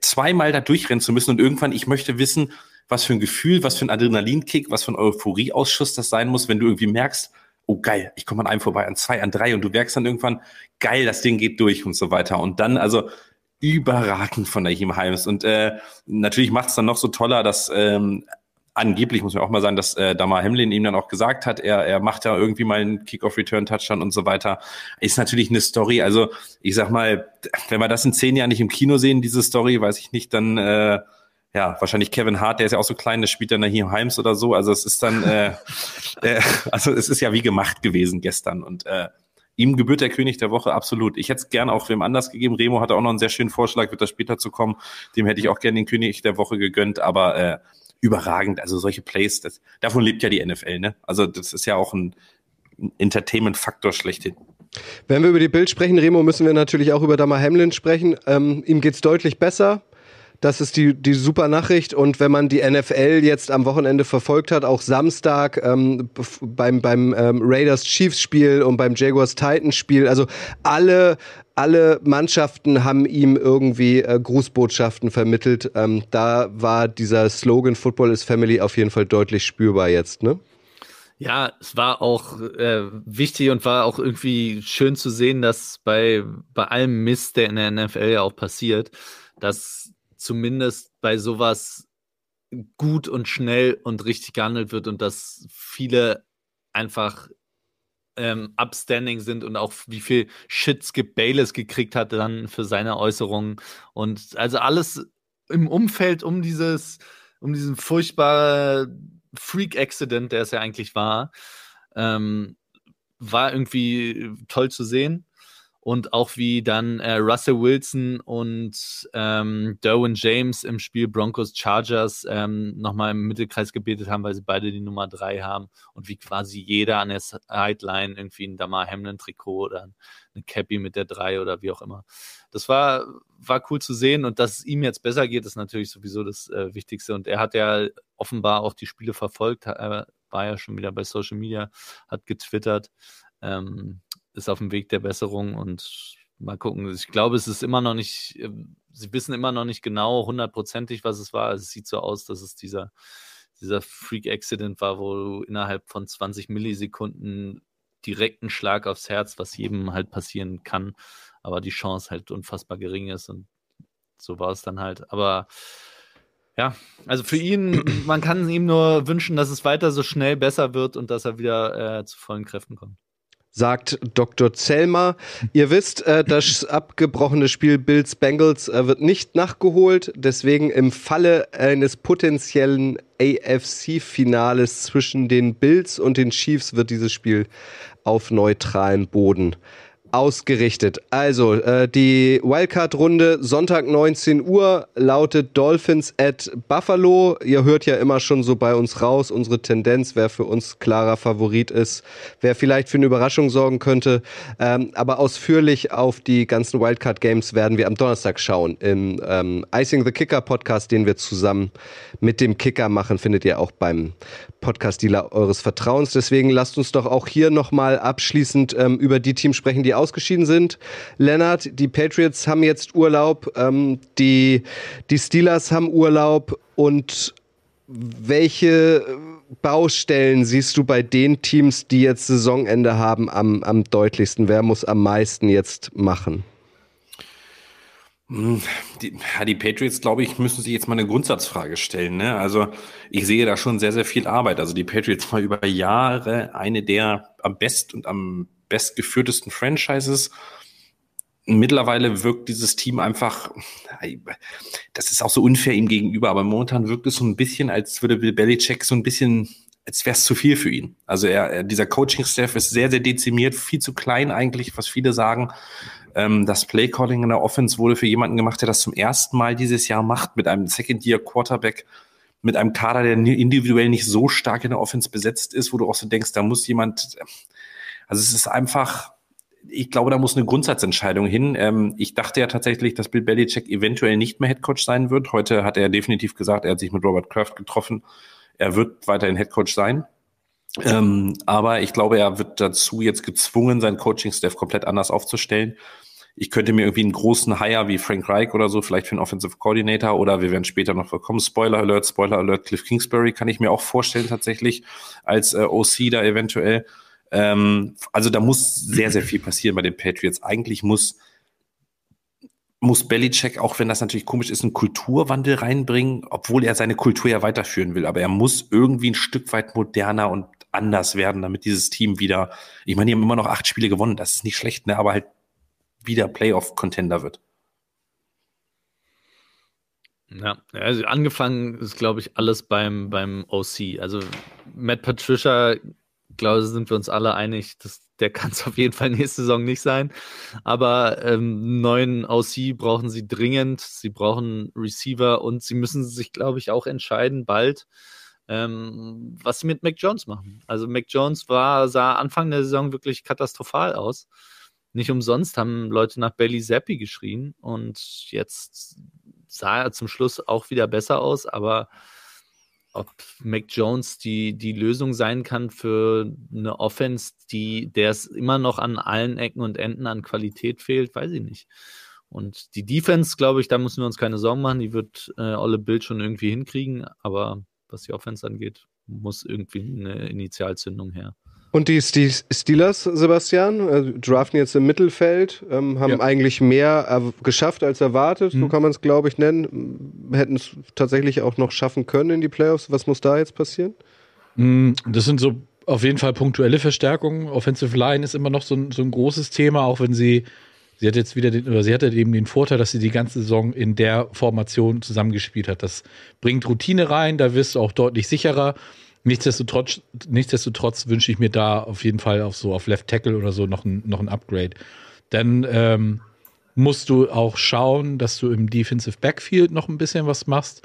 zweimal da durchrennen zu müssen und irgendwann, ich möchte wissen, was für ein Gefühl, was für ein Adrenalinkick, was für ein Euphorieausschuss das sein muss, wenn du irgendwie merkst, oh geil, ich komme an einem vorbei, an zwei, an drei und du merkst dann irgendwann, geil, das Ding geht durch und so weiter. Und dann, also überragend von der Jim Heims. Und äh, natürlich macht es dann noch so toller, dass ähm, angeblich muss man auch mal sagen, dass äh, Damar Hamlin ihm dann auch gesagt hat, er, er macht ja irgendwie mal einen Kick-Off-Return-Touchdown und so weiter. Ist natürlich eine Story. Also ich sag mal, wenn wir das in zehn Jahren nicht im Kino sehen, diese Story, weiß ich nicht, dann äh, ja, wahrscheinlich Kevin Hart, der ist ja auch so klein, der spielt dann hier Heims oder so. Also es ist dann, äh, äh, also es ist ja wie gemacht gewesen gestern und äh, ihm gebührt der König der Woche absolut. Ich hätte es gerne auch wem anders gegeben. Remo hatte auch noch einen sehr schönen Vorschlag, wird da später zu kommen. Dem hätte ich auch gerne den König der Woche gegönnt, aber äh, überragend. Also solche Plays, das, davon lebt ja die NFL, ne? Also das ist ja auch ein Entertainment-Faktor schlechthin. Wenn wir über die Bild sprechen, Remo, müssen wir natürlich auch über Damar Hamlin sprechen. Ähm, ihm geht's deutlich besser. Das ist die, die super Nachricht. Und wenn man die NFL jetzt am Wochenende verfolgt hat, auch Samstag ähm, beim, beim ähm, Raiders Chiefs Spiel und beim Jaguars Titans Spiel, also alle, alle Mannschaften haben ihm irgendwie äh, Grußbotschaften vermittelt. Ähm, da war dieser Slogan Football is Family auf jeden Fall deutlich spürbar jetzt, ne? Ja, es war auch äh, wichtig und war auch irgendwie schön zu sehen, dass bei, bei allem Mist, der in der NFL ja auch passiert, dass zumindest bei sowas gut und schnell und richtig gehandelt wird und dass viele einfach ähm, upstanding sind und auch wie viel Shit Skip Bayless gekriegt hat dann für seine Äußerungen und also alles im Umfeld um dieses um diesen furchtbaren Freak-Accident, der es ja eigentlich war, ähm, war irgendwie toll zu sehen. Und auch wie dann äh, Russell Wilson und ähm, Derwin James im Spiel Broncos Chargers ähm, nochmal im Mittelkreis gebetet haben, weil sie beide die Nummer drei haben. Und wie quasi jeder an der Sideline irgendwie ein Damar Hamlin-Trikot oder eine Cappy mit der drei oder wie auch immer. Das war, war cool zu sehen. Und dass es ihm jetzt besser geht, ist natürlich sowieso das äh, Wichtigste. Und er hat ja offenbar auch die Spiele verfolgt, er war ja schon wieder bei Social Media, hat getwittert, ähm, ist auf dem Weg der Besserung und mal gucken. Ich glaube, es ist immer noch nicht, ähm, sie wissen immer noch nicht genau hundertprozentig, was es war. Es sieht so aus, dass es dieser, dieser Freak-Accident war, wo du innerhalb von 20 Millisekunden direkten Schlag aufs Herz, was jedem halt passieren kann, aber die Chance halt unfassbar gering ist und so war es dann halt. Aber ja, also für ihn, man kann ihm nur wünschen, dass es weiter so schnell besser wird und dass er wieder äh, zu vollen Kräften kommt sagt Dr. Zellmer. Ihr wisst, äh, das abgebrochene Spiel Bills Bengals äh, wird nicht nachgeholt. Deswegen im Falle eines potenziellen AFC-Finales zwischen den Bills und den Chiefs wird dieses Spiel auf neutralem Boden ausgerichtet. Also, äh, die Wildcard-Runde Sonntag 19 Uhr lautet Dolphins at Buffalo. Ihr hört ja immer schon so bei uns raus, unsere Tendenz, wer für uns klarer Favorit ist, wer vielleicht für eine Überraschung sorgen könnte. Ähm, aber ausführlich auf die ganzen Wildcard-Games werden wir am Donnerstag schauen. Im ähm, Icing the Kicker Podcast, den wir zusammen mit dem Kicker machen, findet ihr auch beim Podcast-Dealer eures Vertrauens. Deswegen lasst uns doch auch hier nochmal abschließend ähm, über die Teams sprechen, die ausgeschieden sind. Lennart, die Patriots haben jetzt Urlaub, ähm, die, die Steelers haben Urlaub und welche Baustellen siehst du bei den Teams, die jetzt Saisonende haben, am, am deutlichsten? Wer muss am meisten jetzt machen? Hm, die, die Patriots, glaube ich, müssen sich jetzt mal eine Grundsatzfrage stellen. Ne? Also ich sehe da schon sehr, sehr viel Arbeit. Also die Patriots war über Jahre eine der am best und am bestgeführtesten Franchises. Mittlerweile wirkt dieses Team einfach, das ist auch so unfair ihm gegenüber, aber momentan wirkt es so ein bisschen, als würde Bill Belichick so ein bisschen, als wäre es zu viel für ihn. Also er, dieser Coaching-Staff ist sehr, sehr dezimiert, viel zu klein eigentlich, was viele sagen. Ähm, das Play-Calling in der Offense wurde für jemanden gemacht, der das zum ersten Mal dieses Jahr macht, mit einem Second-Year-Quarterback, mit einem Kader, der individuell nicht so stark in der Offense besetzt ist, wo du auch so denkst, da muss jemand, also es ist einfach, ich glaube, da muss eine Grundsatzentscheidung hin. Ähm, ich dachte ja tatsächlich, dass Bill Belichick eventuell nicht mehr Headcoach sein wird. Heute hat er definitiv gesagt, er hat sich mit Robert Kraft getroffen. Er wird weiterhin Headcoach sein. Ähm, aber ich glaube, er wird dazu jetzt gezwungen, sein Coaching-Staff komplett anders aufzustellen. Ich könnte mir irgendwie einen großen Hire wie Frank Reich oder so, vielleicht für einen Offensive Coordinator oder wir werden später noch bekommen. Spoiler Alert, Spoiler Alert, Cliff Kingsbury kann ich mir auch vorstellen tatsächlich als äh, OC da eventuell. Ähm, also da muss sehr, sehr viel passieren bei den Patriots. Eigentlich muss muss Belichick, auch wenn das natürlich komisch ist, einen Kulturwandel reinbringen, obwohl er seine Kultur ja weiterführen will. Aber er muss irgendwie ein Stück weit moderner und anders werden, damit dieses Team wieder, ich meine, die haben immer noch acht Spiele gewonnen, das ist nicht schlecht, ne, aber halt wieder Playoff-Contender wird. Ja, also angefangen ist, glaube ich, alles beim, beim OC. Also Matt Patricia glaube, sind wir uns alle einig, dass der kann es auf jeden Fall nächste Saison nicht sein. Aber ähm, neuen OC brauchen sie dringend. Sie brauchen Receiver und sie müssen sich, glaube ich, auch entscheiden bald, ähm, was sie mit Mac Jones machen. Also Mac Jones war, sah Anfang der Saison wirklich katastrophal aus. Nicht umsonst haben Leute nach Belly Zappi geschrien und jetzt sah er zum Schluss auch wieder besser aus, aber ob Mac Jones die, die Lösung sein kann für eine Offense, die, der es immer noch an allen Ecken und Enden an Qualität fehlt, weiß ich nicht. Und die Defense, glaube ich, da müssen wir uns keine Sorgen machen. Die wird äh, Olle Bild schon irgendwie hinkriegen. Aber was die Offense angeht, muss irgendwie eine Initialzündung her. Und die, die Steelers, Sebastian, also draften jetzt im Mittelfeld, ähm, haben ja. eigentlich mehr geschafft als erwartet, mhm. so kann man es, glaube ich, nennen. Hätten es tatsächlich auch noch schaffen können in die Playoffs. Was muss da jetzt passieren? Mhm, das sind so auf jeden Fall punktuelle Verstärkungen. Offensive Line ist immer noch so ein, so ein großes Thema, auch wenn sie, sie hat jetzt wieder den, oder sie hatte eben den Vorteil, dass sie die ganze Saison in der Formation zusammengespielt hat. Das bringt Routine rein, da wirst du auch deutlich sicherer. Nichtsdestotrotz, nichtsdestotrotz wünsche ich mir da auf jeden Fall auch so auf Left Tackle oder so noch ein, noch ein Upgrade. Dann ähm, musst du auch schauen, dass du im Defensive Backfield noch ein bisschen was machst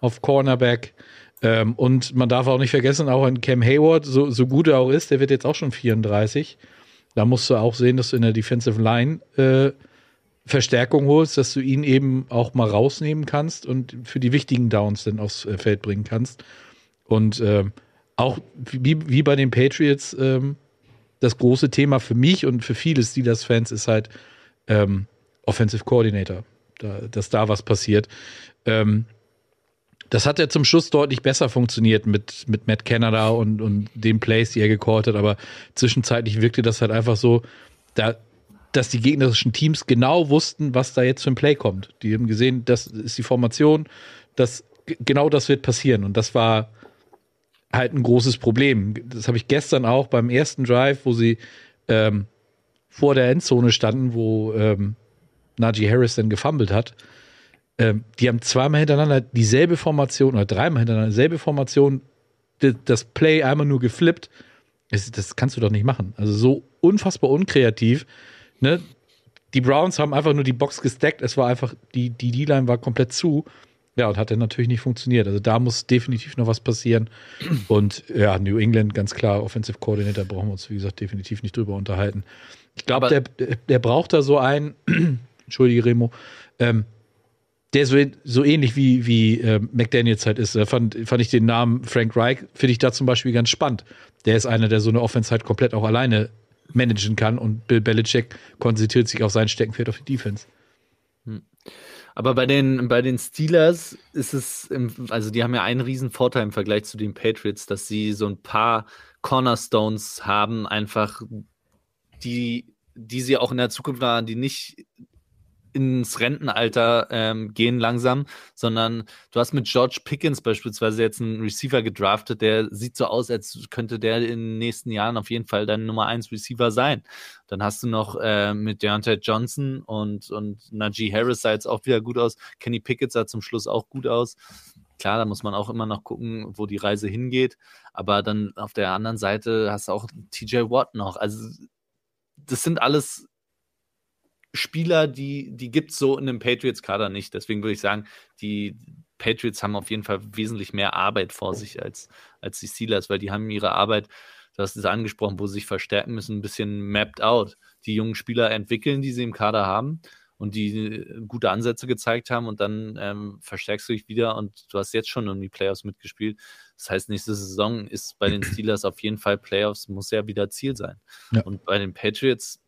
auf Cornerback. Ähm, und man darf auch nicht vergessen, auch ein Cam Hayward, so, so gut er auch ist, der wird jetzt auch schon 34. Da musst du auch sehen, dass du in der Defensive Line äh, Verstärkung holst, dass du ihn eben auch mal rausnehmen kannst und für die wichtigen Downs dann aufs äh, Feld bringen kannst. Und äh, auch wie, wie bei den Patriots, ähm, das große Thema für mich und für viele Steelers-Fans ist halt ähm, Offensive Coordinator, da, dass da was passiert. Ähm, das hat ja zum Schluss deutlich besser funktioniert mit, mit Matt Canada und, und den Plays, die er gecallt hat, aber zwischenzeitlich wirkte das halt einfach so, da, dass die gegnerischen Teams genau wussten, was da jetzt für ein Play kommt. Die haben gesehen, das ist die Formation, das, genau das wird passieren. Und das war halt ein großes Problem. Das habe ich gestern auch beim ersten Drive, wo sie ähm, vor der Endzone standen, wo ähm, Najee Harris dann gefummelt hat. Ähm, die haben zweimal hintereinander dieselbe Formation oder dreimal hintereinander dieselbe Formation, das Play einmal nur geflippt. Das, das kannst du doch nicht machen. Also so unfassbar unkreativ. Ne? Die Browns haben einfach nur die Box gestackt. Es war einfach, die D-Line war komplett zu. Ja, und hat dann natürlich nicht funktioniert. Also da muss definitiv noch was passieren. Und ja, New England, ganz klar, Offensive Coordinator brauchen wir uns, wie gesagt, definitiv nicht drüber unterhalten. Ich glaube, der, der braucht da so einen, entschuldige Remo, ähm, der so, so ähnlich wie, wie äh, McDaniels halt ist. Da fand, fand ich den Namen Frank Reich, finde ich da zum Beispiel ganz spannend. Der ist einer, der so eine Offense halt komplett auch alleine managen kann und Bill Belichick konzentriert sich auf sein Steckenpferd auf die Defense. Hm. Aber bei den, bei den Steelers ist es, im, also die haben ja einen riesen Vorteil im Vergleich zu den Patriots, dass sie so ein paar Cornerstones haben, einfach die, die sie auch in der Zukunft waren, die nicht ins Rentenalter ähm, gehen langsam, sondern du hast mit George Pickens beispielsweise jetzt einen Receiver gedraftet, der sieht so aus, als könnte der in den nächsten Jahren auf jeden Fall dein Nummer 1 Receiver sein. Dann hast du noch äh, mit Deontay Johnson und, und Najee Harris sah jetzt auch wieder gut aus. Kenny Pickett sah zum Schluss auch gut aus. Klar, da muss man auch immer noch gucken, wo die Reise hingeht. Aber dann auf der anderen Seite hast du auch TJ Watt noch. Also das sind alles Spieler, die, die gibt es so in dem Patriots-Kader nicht. Deswegen würde ich sagen, die Patriots haben auf jeden Fall wesentlich mehr Arbeit vor sich als, als die Steelers, weil die haben ihre Arbeit, du hast es angesprochen, wo sie sich verstärken müssen, ein bisschen mapped out. Die jungen Spieler entwickeln, die sie im Kader haben und die gute Ansätze gezeigt haben und dann ähm, verstärkst du dich wieder und du hast jetzt schon um die Playoffs mitgespielt. Das heißt, nächste Saison ist bei den Steelers auf jeden Fall Playoffs, muss ja wieder Ziel sein. Ja. Und bei den Patriots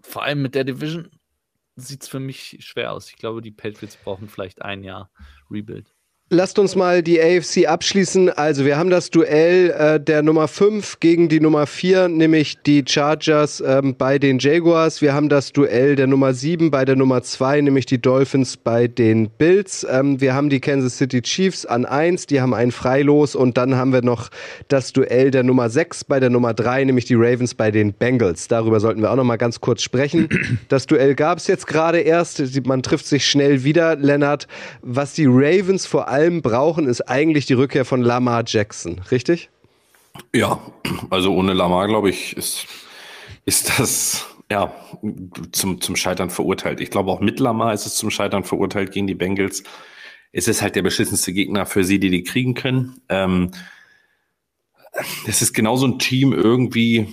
vor allem mit der Division sieht es für mich schwer aus. Ich glaube, die Patriots brauchen vielleicht ein Jahr Rebuild. Lasst uns mal die AFC abschließen. Also wir haben das Duell äh, der Nummer 5 gegen die Nummer 4, nämlich die Chargers ähm, bei den Jaguars. Wir haben das Duell der Nummer 7 bei der Nummer 2, nämlich die Dolphins bei den Bills. Ähm, wir haben die Kansas City Chiefs an 1, die haben ein Freilos. Und dann haben wir noch das Duell der Nummer 6 bei der Nummer 3, nämlich die Ravens bei den Bengals. Darüber sollten wir auch noch mal ganz kurz sprechen. Das Duell gab es jetzt gerade erst. Man trifft sich schnell wieder, Lennart. Was die Ravens vor allem allem brauchen, ist eigentlich die Rückkehr von Lamar Jackson, richtig? Ja, also ohne Lamar, glaube ich, ist, ist das ja zum, zum Scheitern verurteilt. Ich glaube, auch mit Lamar ist es zum Scheitern verurteilt gegen die Bengals. Es ist halt der beschissenste Gegner für sie, die die kriegen können. Ähm, es ist genauso ein Team irgendwie,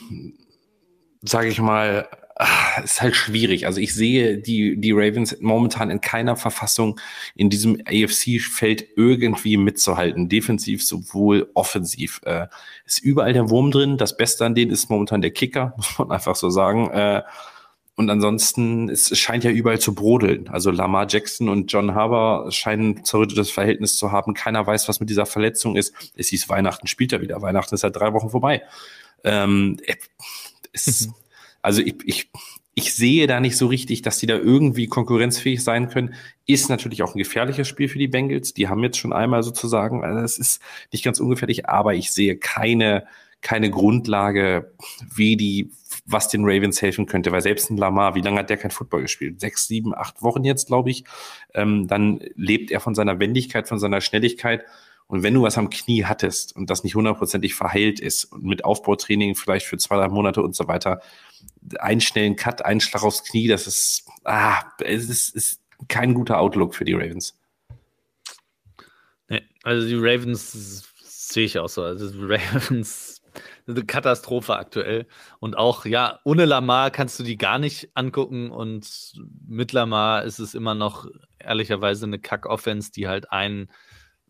sage ich mal, ach, ist halt schwierig. Also ich sehe die, die Ravens momentan in keiner Verfassung in diesem AFC-Feld irgendwie mitzuhalten. Defensiv sowohl offensiv. Äh, ist überall der Wurm drin. Das Beste an denen ist momentan der Kicker, muss man einfach so sagen. Äh, und ansonsten, es scheint ja überall zu brodeln. Also Lamar Jackson und John Harbour scheinen zerrüttetes Verhältnis zu haben. Keiner weiß, was mit dieser Verletzung ist. Es hieß Weihnachten, spielt er wieder. Weihnachten ist seit drei Wochen vorbei. Ähm, es, also ich, ich, ich sehe da nicht so richtig, dass die da irgendwie konkurrenzfähig sein können. Ist natürlich auch ein gefährliches Spiel für die Bengals. Die haben jetzt schon einmal sozusagen, also es ist nicht ganz ungefährlich, aber ich sehe keine, keine Grundlage, wie die, was den Ravens helfen könnte, weil selbst ein Lamar, wie lange hat der kein Football gespielt? Sechs, sieben, acht Wochen jetzt, glaube ich. Ähm, dann lebt er von seiner Wendigkeit, von seiner Schnelligkeit. Und wenn du was am Knie hattest und das nicht hundertprozentig verheilt ist und mit Aufbautraining vielleicht für zwei, drei einen und so weiter, einen schnellen Cut, einen Schlag aufs Knie, das ist, ah, es ist, ist kein guter Outlook für die Ravens. Nee, also die Ravens sehe ich auch so. Also die Ravens eine Katastrophe aktuell. Und auch, ja, ohne Lamar kannst du die gar nicht angucken. Und mit Lamar ist es immer noch ehrlicherweise eine Kack-Offense, die halt einen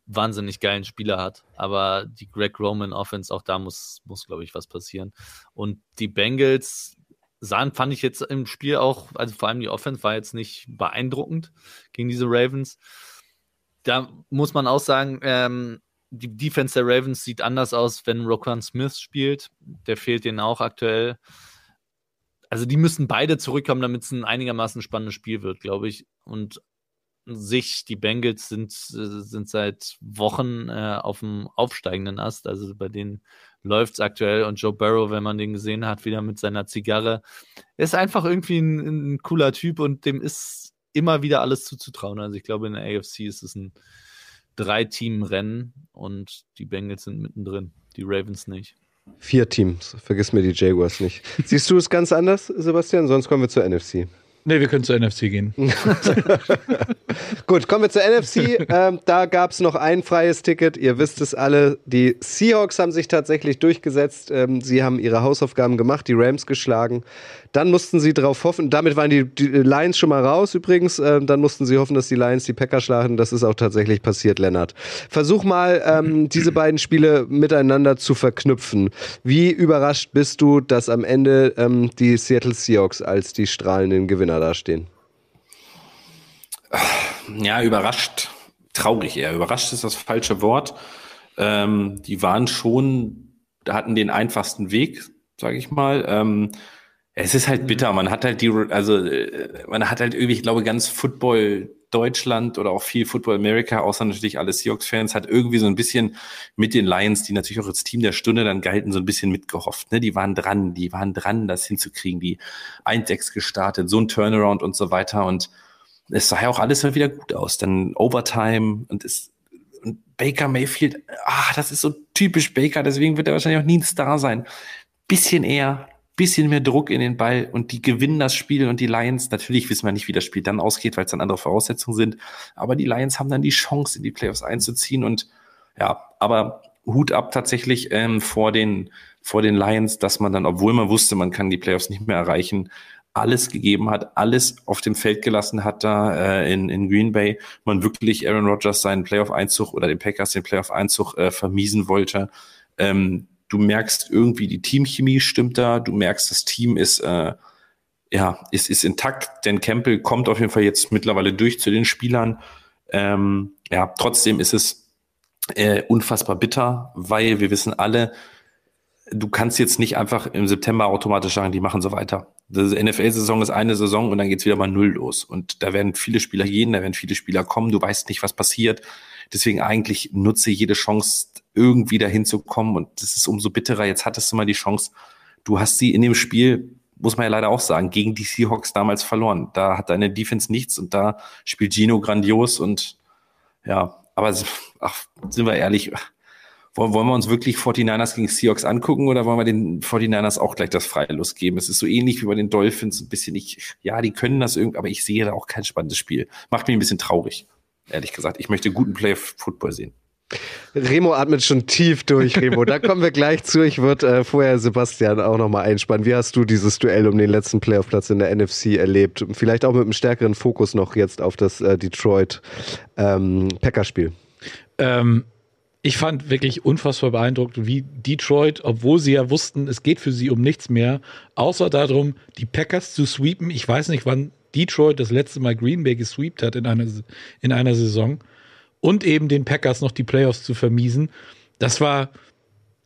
wahnsinnig geilen Spieler hat. Aber die Greg Roman Offense, auch da muss, muss glaube ich, was passieren. Und die Bengals, sahen, fand ich jetzt im Spiel auch, also vor allem die Offense war jetzt nicht beeindruckend gegen diese Ravens. Da muss man auch sagen, ähm, die Defense der Ravens sieht anders aus, wenn Roquan Smith spielt. Der fehlt denen auch aktuell. Also die müssen beide zurückkommen, damit es ein einigermaßen spannendes Spiel wird, glaube ich. Und sich, die Bengals sind, sind seit Wochen äh, auf dem aufsteigenden Ast. Also bei denen läuft es aktuell und Joe Barrow, wenn man den gesehen hat, wieder mit seiner Zigarre, ist einfach irgendwie ein, ein cooler Typ und dem ist immer wieder alles zuzutrauen. Also ich glaube, in der AFC ist es ein Drei-Team-Rennen und die Bengals sind mittendrin, die Ravens nicht. Vier Teams, vergiss mir die Jaguars nicht. Siehst du es ganz anders, Sebastian? Sonst kommen wir zur NFC. Nee, wir können zur NFC gehen. Gut, kommen wir zur NFC. Ähm, da gab es noch ein freies Ticket. Ihr wisst es alle. Die Seahawks haben sich tatsächlich durchgesetzt. Ähm, sie haben ihre Hausaufgaben gemacht, die Rams geschlagen. Dann mussten sie darauf hoffen, damit waren die, die Lions schon mal raus übrigens. Ähm, dann mussten sie hoffen, dass die Lions die Packer schlagen. Das ist auch tatsächlich passiert, Lennart. Versuch mal, ähm, diese beiden Spiele miteinander zu verknüpfen. Wie überrascht bist du, dass am Ende ähm, die Seattle Seahawks als die strahlenden Gewinner dastehen? Ja, überrascht. Traurig eher. Überrascht ist das falsche Wort. Ähm, die waren schon, hatten den einfachsten Weg, sage ich mal. Ähm, es ist halt bitter. Man hat halt die, also äh, man hat halt irgendwie, ich glaube, ganz Football Deutschland oder auch viel Football America, außer natürlich alle Seahawks-Fans, hat irgendwie so ein bisschen mit den Lions, die natürlich auch als Team der Stunde dann galten, so ein bisschen mitgehofft. Ne? Die waren dran, die waren dran, das hinzukriegen, die 1-6 gestartet, so ein Turnaround und so weiter. Und es sah ja auch alles mal wieder gut aus. Dann Overtime und es und Baker Mayfield, ah, das ist so typisch Baker, deswegen wird er wahrscheinlich auch nie ein Star sein. Bisschen eher, bisschen mehr Druck in den Ball und die gewinnen das Spiel und die Lions, natürlich wissen wir nicht, wie das Spiel dann ausgeht, weil es dann andere Voraussetzungen sind, aber die Lions haben dann die Chance, in die Playoffs einzuziehen und ja, aber Hut ab tatsächlich ähm, vor den vor den Lions, dass man dann, obwohl man wusste, man kann die Playoffs nicht mehr erreichen, alles gegeben hat, alles auf dem Feld gelassen hat da äh, in, in Green Bay, man wirklich Aaron Rodgers seinen Playoff-Einzug oder den Packers den Playoff-Einzug äh, vermiesen wollte. Ähm, du merkst irgendwie, die Teamchemie stimmt da, du merkst, das Team ist, äh, ja, ist, ist intakt, denn Campbell kommt auf jeden Fall jetzt mittlerweile durch zu den Spielern. Ähm, ja, trotzdem ist es äh, unfassbar bitter, weil wir wissen alle, du kannst jetzt nicht einfach im September automatisch sagen, die machen so weiter. Die NFL-Saison ist eine Saison und dann geht's wieder mal null los. Und da werden viele Spieler gehen, da werden viele Spieler kommen, du weißt nicht, was passiert. Deswegen eigentlich nutze jede Chance, irgendwie dahin zu kommen. Und das ist umso bitterer. Jetzt hattest du mal die Chance. Du hast sie in dem Spiel, muss man ja leider auch sagen, gegen die Seahawks damals verloren. Da hat deine Defense nichts und da spielt Gino grandios und ja, aber ach, sind wir ehrlich, wollen, wir uns wirklich 49ers gegen Seahawks angucken oder wollen wir den 49ers auch gleich das Freilos geben? Es ist so ähnlich wie bei den Dolphins, ein bisschen ich, ja, die können das irgendwie, aber ich sehe da auch kein spannendes Spiel. Macht mich ein bisschen traurig, ehrlich gesagt. Ich möchte guten Play-Football sehen. Remo atmet schon tief durch, Remo. Da kommen wir gleich zu. Ich würde äh, vorher Sebastian auch nochmal einspannen. Wie hast du dieses Duell um den letzten Playoff-Platz in der NFC erlebt? Vielleicht auch mit einem stärkeren Fokus noch jetzt auf das äh, Detroit ähm. Ähm, ich fand wirklich unfassbar beeindruckend, wie Detroit, obwohl sie ja wussten, es geht für sie um nichts mehr, außer darum, die Packers zu sweepen. Ich weiß nicht, wann Detroit das letzte Mal Green Bay gesweept hat in einer, in einer Saison und eben den Packers noch die Playoffs zu vermiesen. Das war,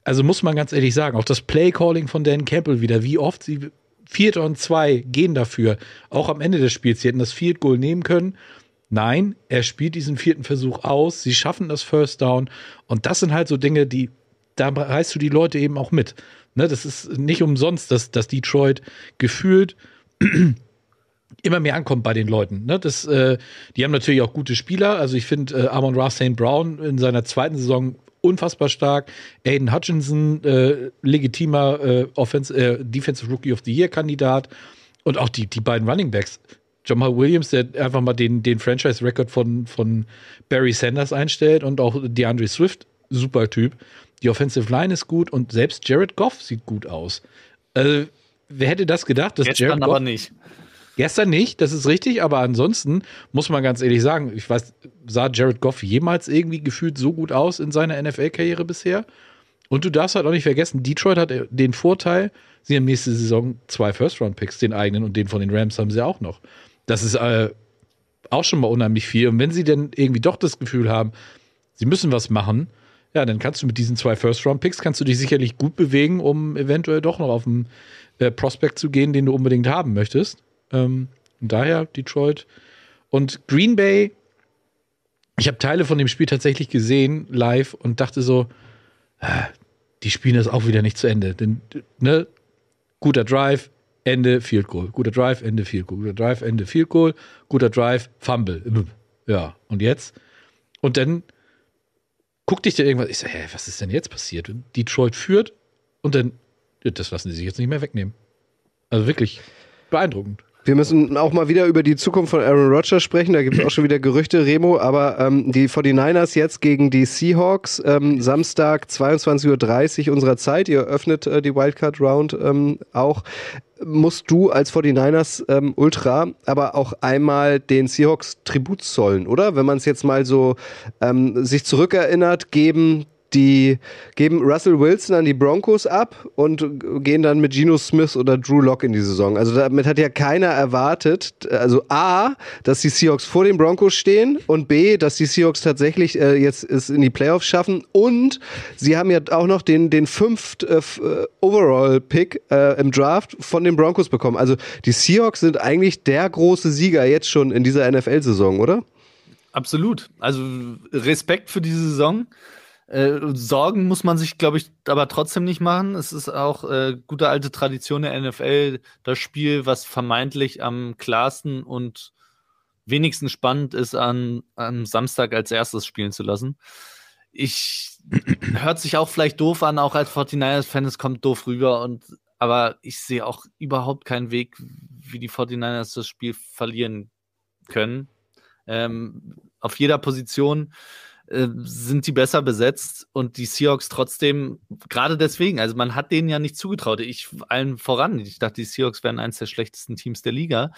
also muss man ganz ehrlich sagen, auch das Play-Calling von Dan Campbell wieder, wie oft sie Vierter und zwei gehen dafür, auch am Ende des Spiels. Sie hätten das Field Goal nehmen können. Nein, er spielt diesen vierten Versuch aus. Sie schaffen das First Down. Und das sind halt so Dinge, die, da reißt du die Leute eben auch mit. Ne, das ist nicht umsonst, dass, dass Detroit gefühlt immer mehr ankommt bei den Leuten. Ne? Das, äh, die haben natürlich auch gute Spieler. Also ich finde äh, Amon Ra St. Brown in seiner zweiten Saison unfassbar stark. Aiden Hutchinson, äh, legitimer äh, Offense, äh, Defensive Rookie of the Year Kandidat. Und auch die, die beiden Running Backs. Jamal Williams, der einfach mal den, den Franchise-Record von, von Barry Sanders einstellt und auch DeAndre Swift, super Typ. Die Offensive Line ist gut und selbst Jared Goff sieht gut aus. Also, wer hätte das gedacht, dass Gestern Jared Goff, aber nicht. Gestern nicht, das ist richtig, aber ansonsten muss man ganz ehrlich sagen, ich weiß, sah Jared Goff jemals irgendwie gefühlt so gut aus in seiner NFL-Karriere bisher? Und du darfst halt auch nicht vergessen, Detroit hat den Vorteil, sie haben nächste Saison zwei First-Round-Picks, den eigenen und den von den Rams haben sie auch noch. Das ist äh, auch schon mal unheimlich viel. Und wenn sie denn irgendwie doch das Gefühl haben, sie müssen was machen, ja, dann kannst du mit diesen zwei First-Round-Picks, kannst du dich sicherlich gut bewegen, um eventuell doch noch auf einen äh, Prospect zu gehen, den du unbedingt haben möchtest. Ähm, daher Detroit. Und Green Bay, ich habe Teile von dem Spiel tatsächlich gesehen, live, und dachte so, äh, die spielen das auch wieder nicht zu Ende. Denn, ne, guter Drive, Ende Field Goal. Guter Drive, Ende Field Goal. Guter Drive, Ende Field Goal. Guter Drive, Fumble. Ja, und jetzt? Und dann guckte ich dir irgendwas. Ich so, hä, was ist denn jetzt passiert? Detroit führt und dann, das lassen sie sich jetzt nicht mehr wegnehmen. Also wirklich beeindruckend. Wir müssen auch mal wieder über die Zukunft von Aaron Rodgers sprechen. Da gibt es auch schon wieder Gerüchte, Remo. Aber ähm, die 49ers jetzt gegen die Seahawks. Ähm, Samstag 22.30 Uhr unserer Zeit. Ihr öffnet äh, die Wildcard Round ähm, auch. Musst du als 49ers ähm, Ultra aber auch einmal den Seahawks Tribut zollen, oder? Wenn man es jetzt mal so ähm, sich zurückerinnert, geben die geben Russell Wilson an die Broncos ab und gehen dann mit Geno Smith oder Drew Lock in die Saison. Also damit hat ja keiner erwartet, also A, dass die Seahawks vor den Broncos stehen und B, dass die Seahawks tatsächlich äh, jetzt es in die Playoffs schaffen und sie haben ja auch noch den, den fünft äh, äh Overall-Pick äh, im Draft von den Broncos bekommen. Also die Seahawks sind eigentlich der große Sieger jetzt schon in dieser NFL-Saison, oder? Absolut. Also Respekt für diese Saison. Äh, Sorgen muss man sich, glaube ich, aber trotzdem nicht machen. Es ist auch äh, gute alte Tradition der NFL, das Spiel, was vermeintlich am klarsten und wenigsten spannend ist, an, am Samstag als erstes spielen zu lassen. Ich hört sich auch vielleicht doof an, auch als 49ers-Fan, es kommt doof rüber und aber ich sehe auch überhaupt keinen Weg, wie die 49ers das Spiel verlieren können. Ähm, auf jeder Position äh, sind die besser besetzt und die Seahawks trotzdem, gerade deswegen, also man hat denen ja nicht zugetraut. Ich allen voran. Ich dachte, die Seahawks wären eines der schlechtesten Teams der Liga.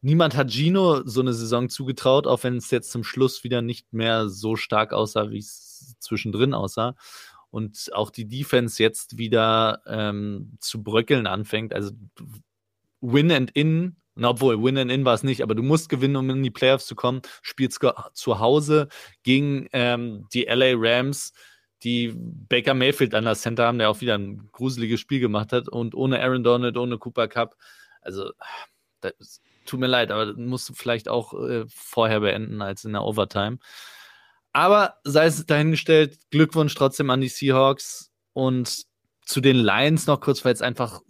Niemand hat Gino so eine Saison zugetraut, auch wenn es jetzt zum Schluss wieder nicht mehr so stark aussah, wie es zwischendrin aussah. Und auch die Defense jetzt wieder ähm, zu bröckeln anfängt. Also Win and In und obwohl, Win and In war es nicht, aber du musst gewinnen, um in die Playoffs zu kommen. Spielst zu Hause gegen ähm, die LA Rams, die Baker Mayfield an der Center haben, der auch wieder ein gruseliges Spiel gemacht hat. Und ohne Aaron Donald, ohne Cooper Cup. Also, das, tut mir leid, aber musst du vielleicht auch äh, vorher beenden als in der Overtime. Aber sei es dahingestellt, Glückwunsch trotzdem an die Seahawks und zu den Lions noch kurz, weil es einfach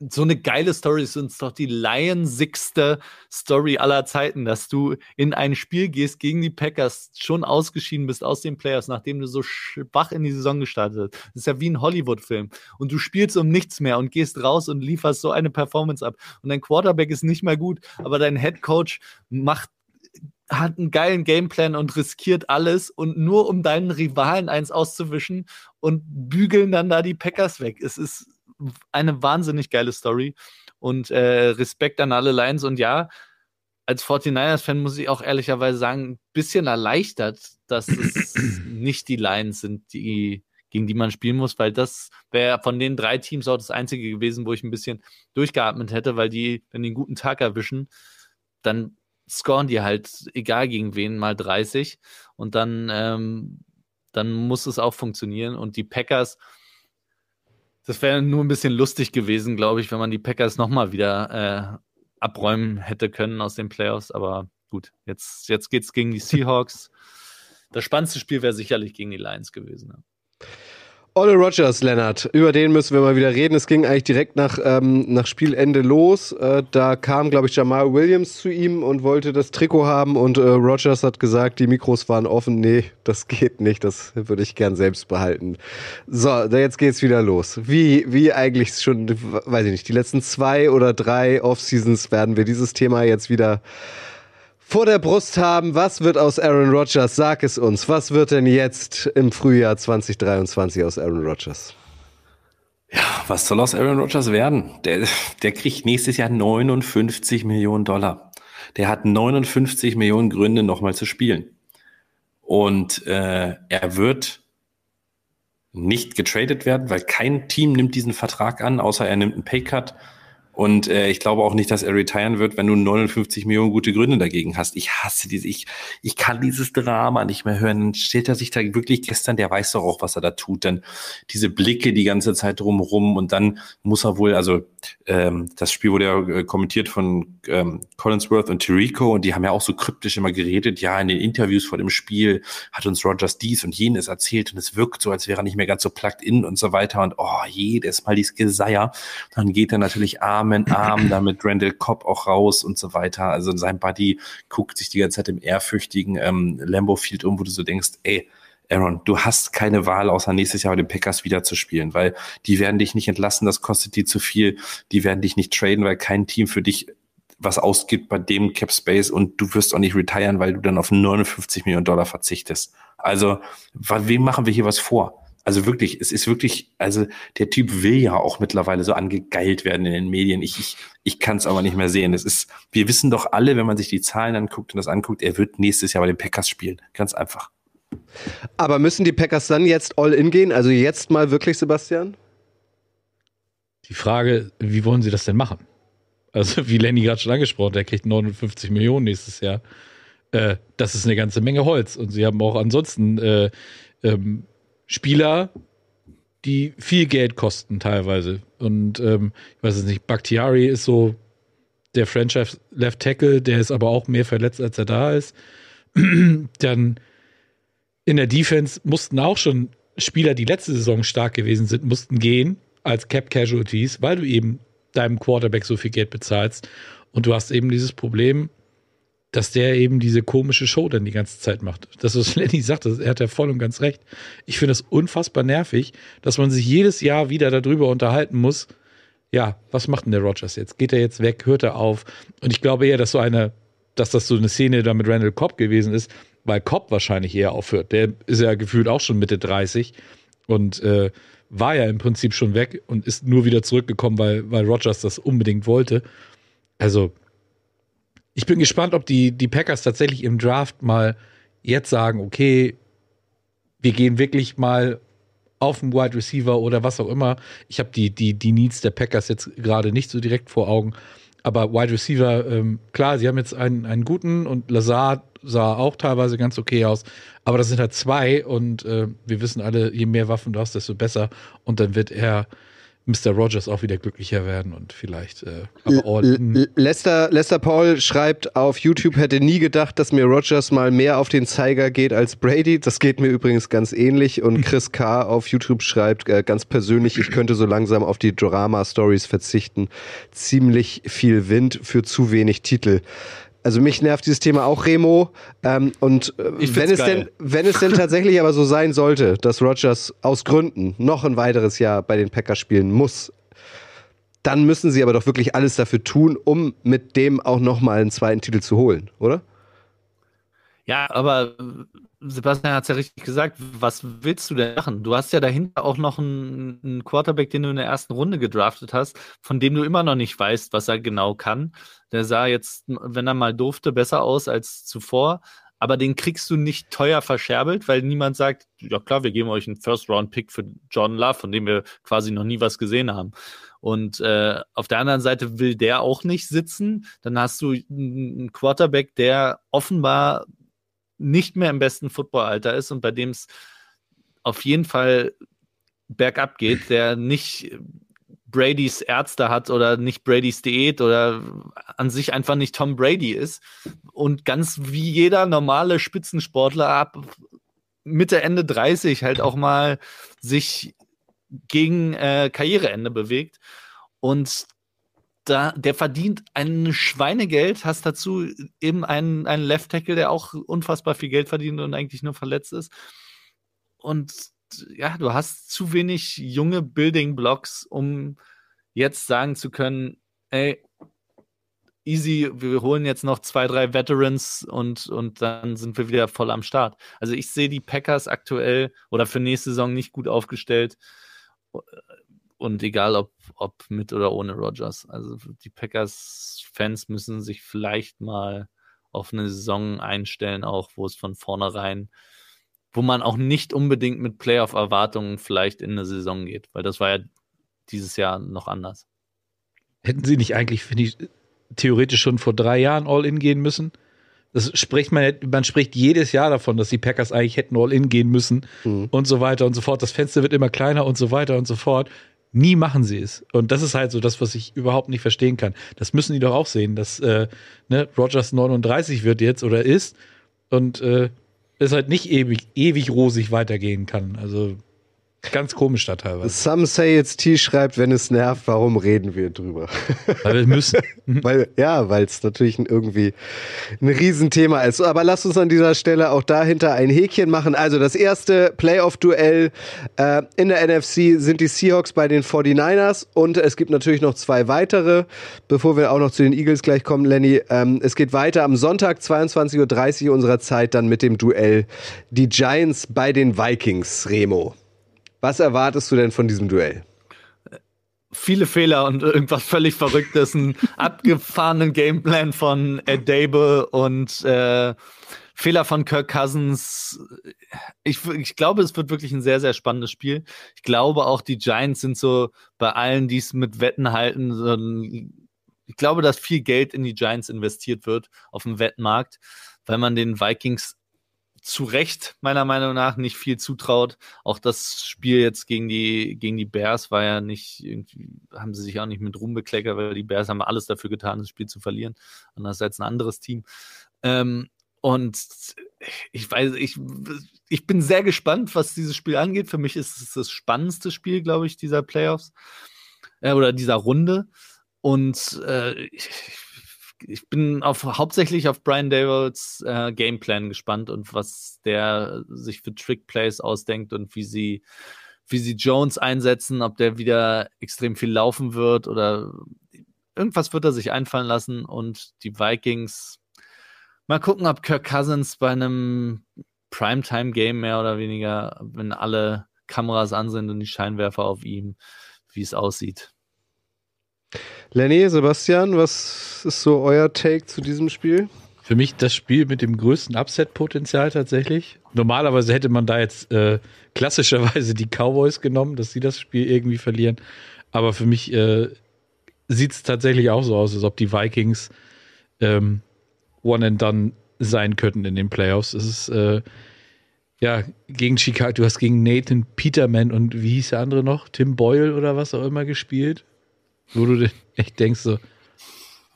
so eine geile Story ist uns doch die lionsigste Story aller Zeiten, dass du in ein Spiel gehst gegen die Packers, schon ausgeschieden bist aus den Playoffs, nachdem du so schwach in die Saison gestartet hast. Das ist ja wie ein Hollywood-Film. Und du spielst um nichts mehr und gehst raus und lieferst so eine Performance ab. Und dein Quarterback ist nicht mehr gut, aber dein Head Coach macht hat einen geilen Gameplan und riskiert alles und nur um deinen Rivalen eins auszuwischen und bügeln dann da die Packers weg. Es ist eine wahnsinnig geile Story. Und äh, Respekt an alle Lions. Und ja, als 49ers-Fan muss ich auch ehrlicherweise sagen, ein bisschen erleichtert, dass es nicht die Lions sind, die, gegen die man spielen muss, weil das wäre von den drei Teams auch das einzige gewesen, wo ich ein bisschen durchgeatmet hätte, weil die, wenn die einen guten Tag erwischen, dann scoren die halt, egal gegen wen, mal 30 und dann, ähm, dann muss es auch funktionieren. Und die Packers, das wäre nur ein bisschen lustig gewesen, glaube ich, wenn man die Packers nochmal wieder äh, abräumen hätte können aus den Playoffs. Aber gut, jetzt, jetzt geht es gegen die Seahawks. Das spannendste Spiel wäre sicherlich gegen die Lions gewesen. Ja. Olle Rogers, Lennart, über den müssen wir mal wieder reden. Es ging eigentlich direkt nach, ähm, nach Spielende los. Äh, da kam, glaube ich, Jamal Williams zu ihm und wollte das Trikot haben und äh, Rogers hat gesagt, die Mikros waren offen. Nee, das geht nicht, das würde ich gern selbst behalten. So, jetzt geht's wieder los. Wie, wie eigentlich schon, weiß ich nicht, die letzten zwei oder drei Off-Seasons werden wir dieses Thema jetzt wieder vor der Brust haben. Was wird aus Aaron Rodgers? Sag es uns. Was wird denn jetzt im Frühjahr 2023 aus Aaron Rodgers? Ja, was soll aus Aaron Rodgers werden? Der, der kriegt nächstes Jahr 59 Millionen Dollar. Der hat 59 Millionen Gründe, nochmal zu spielen. Und äh, er wird nicht getradet werden, weil kein Team nimmt diesen Vertrag an, außer er nimmt einen Paycut. Und äh, ich glaube auch nicht, dass er retiren wird, wenn du 59 Millionen gute Gründe dagegen hast. Ich hasse diese, ich, ich kann dieses Drama nicht mehr hören. Dann steht er sich da wirklich gestern, der weiß doch auch, was er da tut. Dann diese Blicke die ganze Zeit drumherum und dann muss er wohl, also ähm, das Spiel wurde ja äh, kommentiert von ähm, Collinsworth und Tirico und die haben ja auch so kryptisch immer geredet. Ja, in den Interviews vor dem Spiel hat uns Rogers dies und jenes erzählt und es wirkt so, als wäre er nicht mehr ganz so plugged in und so weiter. Und oh, jedes Mal dieses Geseier. Dann geht er natürlich arm Arm in Arm, da mit Randall Cobb auch raus und so weiter. Also sein Buddy guckt sich die ganze Zeit im ehrfürchtigen ähm, Lambo Field um, wo du so denkst, ey, Aaron, du hast keine Wahl, außer nächstes Jahr bei den Packers wieder zu spielen, weil die werden dich nicht entlassen, das kostet die zu viel. Die werden dich nicht traden, weil kein Team für dich was ausgibt bei dem Cap Space und du wirst auch nicht retiren, weil du dann auf 59 Millionen Dollar verzichtest. Also, wem machen wir hier was vor? Also wirklich, es ist wirklich, also der Typ will ja auch mittlerweile so angegeilt werden in den Medien. Ich, ich, ich kann es aber nicht mehr sehen. Es ist, wir wissen doch alle, wenn man sich die Zahlen anguckt und das anguckt, er wird nächstes Jahr bei den Packers spielen. Ganz einfach. Aber müssen die Packers dann jetzt all in gehen? Also jetzt mal wirklich, Sebastian? Die Frage, wie wollen sie das denn machen? Also, wie Lenny gerade schon angesprochen, der kriegt 59 Millionen nächstes Jahr. Äh, das ist eine ganze Menge Holz. Und sie haben auch ansonsten äh, ähm, Spieler, die viel Geld kosten teilweise. Und ähm, ich weiß es nicht, Bakhtiari ist so der Franchise Left Tackle, der ist aber auch mehr verletzt, als er da ist. Dann in der Defense mussten auch schon Spieler, die letzte Saison stark gewesen sind, mussten gehen als Cap Casualties, weil du eben deinem Quarterback so viel Geld bezahlst. Und du hast eben dieses Problem, dass der eben diese komische Show dann die ganze Zeit macht. Das, was Lenny sagt, er hat ja voll und ganz recht. Ich finde es unfassbar nervig, dass man sich jedes Jahr wieder darüber unterhalten muss. Ja, was macht denn der Rogers jetzt? Geht er jetzt weg? Hört er auf? Und ich glaube eher, dass so eine, dass das so eine Szene da mit Randall Cobb gewesen ist, weil Cobb wahrscheinlich eher aufhört. Der ist ja gefühlt auch schon Mitte 30 und äh, war ja im Prinzip schon weg und ist nur wieder zurückgekommen, weil, weil Rogers das unbedingt wollte. Also, ich bin gespannt, ob die, die Packers tatsächlich im Draft mal jetzt sagen, okay, wir gehen wirklich mal auf einen Wide Receiver oder was auch immer. Ich habe die, die, die Needs der Packers jetzt gerade nicht so direkt vor Augen. Aber Wide Receiver, ähm, klar, sie haben jetzt einen, einen guten und Lazard sah auch teilweise ganz okay aus. Aber das sind halt zwei und äh, wir wissen alle, je mehr Waffen du hast, desto besser. Und dann wird er Mr. Rogers auch wieder glücklicher werden und vielleicht äh, aber all Lester, Lester Paul schreibt auf YouTube, hätte nie gedacht, dass mir Rogers mal mehr auf den Zeiger geht als Brady. Das geht mir übrigens ganz ähnlich. Und Chris K. auf YouTube schreibt äh, ganz persönlich, ich könnte so langsam auf die Drama-Stories verzichten. Ziemlich viel Wind für zu wenig Titel. Also mich nervt dieses Thema auch Remo. Ähm, und äh, wenn es denn, wenn es denn tatsächlich aber so sein sollte, dass Rogers aus Gründen noch ein weiteres Jahr bei den Packers spielen muss, dann müssen sie aber doch wirklich alles dafür tun, um mit dem auch noch mal einen zweiten Titel zu holen, oder? Ja, aber Sebastian hat es ja richtig gesagt. Was willst du denn machen? Du hast ja dahinter auch noch einen, einen, Quarterback, den du in der ersten Runde gedraftet hast, von dem du immer noch nicht weißt, was er genau kann. Der sah jetzt, wenn er mal durfte, besser aus als zuvor. Aber den kriegst du nicht teuer verscherbelt, weil niemand sagt, ja klar, wir geben euch einen First-Round-Pick für John Love, von dem wir quasi noch nie was gesehen haben. Und äh, auf der anderen Seite will der auch nicht sitzen. Dann hast du einen Quarterback, der offenbar nicht mehr im besten Footballalter ist und bei dem es auf jeden Fall bergab geht, der nicht Bradys Ärzte hat oder nicht Bradys Diät oder an sich einfach nicht Tom Brady ist und ganz wie jeder normale Spitzensportler ab Mitte, Ende 30 halt auch mal sich gegen äh, Karriereende bewegt. Und da, der verdient ein Schweinegeld, hast dazu eben einen, einen Left Tackle, der auch unfassbar viel Geld verdient und eigentlich nur verletzt ist. Und ja, du hast zu wenig junge Building Blocks, um jetzt sagen zu können, ey, easy, wir holen jetzt noch zwei, drei Veterans und, und dann sind wir wieder voll am Start. Also ich sehe die Packers aktuell oder für nächste Saison nicht gut aufgestellt und egal ob, ob mit oder ohne Rogers. Also die Packers-Fans müssen sich vielleicht mal auf eine Saison einstellen, auch wo es von vornherein, wo man auch nicht unbedingt mit Playoff-Erwartungen vielleicht in eine Saison geht, weil das war ja dieses Jahr noch anders. Hätten sie nicht eigentlich, finde ich, theoretisch schon vor drei Jahren All-In gehen müssen? Das spricht man, man spricht jedes Jahr davon, dass die Packers eigentlich hätten All-In gehen müssen mhm. und so weiter und so fort. Das Fenster wird immer kleiner und so weiter und so fort. Nie machen sie es. Und das ist halt so das, was ich überhaupt nicht verstehen kann. Das müssen die doch auch sehen, dass äh, ne, Rogers 39 wird jetzt oder ist und äh, es halt nicht ewig, ewig rosig weitergehen kann. Also Ganz komisch da teilweise. Some say it's T schreibt, wenn es nervt, warum reden wir drüber? Weil wir müssen. weil, ja, weil es natürlich irgendwie ein Riesenthema ist. Aber lasst uns an dieser Stelle auch dahinter ein Häkchen machen. Also das erste Playoff-Duell äh, in der NFC sind die Seahawks bei den 49ers und es gibt natürlich noch zwei weitere, bevor wir auch noch zu den Eagles gleich kommen, Lenny. Ähm, es geht weiter am Sonntag 22.30 Uhr unserer Zeit dann mit dem Duell die Giants bei den Vikings, Remo. Was erwartest du denn von diesem Duell? Viele Fehler und irgendwas völlig Verrücktes, einen abgefahrenen Gameplan von Ed Dable und äh, Fehler von Kirk Cousins. Ich, ich glaube, es wird wirklich ein sehr, sehr spannendes Spiel. Ich glaube auch, die Giants sind so bei allen, die es mit Wetten halten, so ein, ich glaube, dass viel Geld in die Giants investiert wird auf dem Wettmarkt, weil man den Vikings zu Recht meiner Meinung nach nicht viel zutraut. Auch das Spiel jetzt gegen die, gegen die Bears war ja nicht, irgendwie haben sie sich auch nicht mit Ruhm bekleckert, weil die Bears haben alles dafür getan, das Spiel zu verlieren. Anders als ein anderes Team. Ähm, und ich weiß, ich, ich bin sehr gespannt, was dieses Spiel angeht. Für mich ist es das spannendste Spiel, glaube ich, dieser Playoffs äh, oder dieser Runde. Und äh, ich, ich bin auf, hauptsächlich auf Brian Davids äh, Gameplan gespannt und was der sich für Trickplays ausdenkt und wie sie, wie sie Jones einsetzen, ob der wieder extrem viel laufen wird oder irgendwas wird er sich einfallen lassen und die Vikings. Mal gucken, ob Kirk Cousins bei einem Primetime-Game mehr oder weniger, wenn alle Kameras an sind und die Scheinwerfer auf ihm, wie es aussieht. Lenny, Sebastian, was ist so euer Take zu diesem Spiel? Für mich das Spiel mit dem größten Upset-Potenzial tatsächlich. Normalerweise hätte man da jetzt äh, klassischerweise die Cowboys genommen, dass sie das Spiel irgendwie verlieren. Aber für mich äh, sieht es tatsächlich auch so aus, als ob die Vikings ähm, One and Done sein könnten in den Playoffs. Es ist äh, ja gegen Chicago, du hast gegen Nathan Peterman und wie hieß der andere noch? Tim Boyle oder was auch immer gespielt wo du echt denkst so,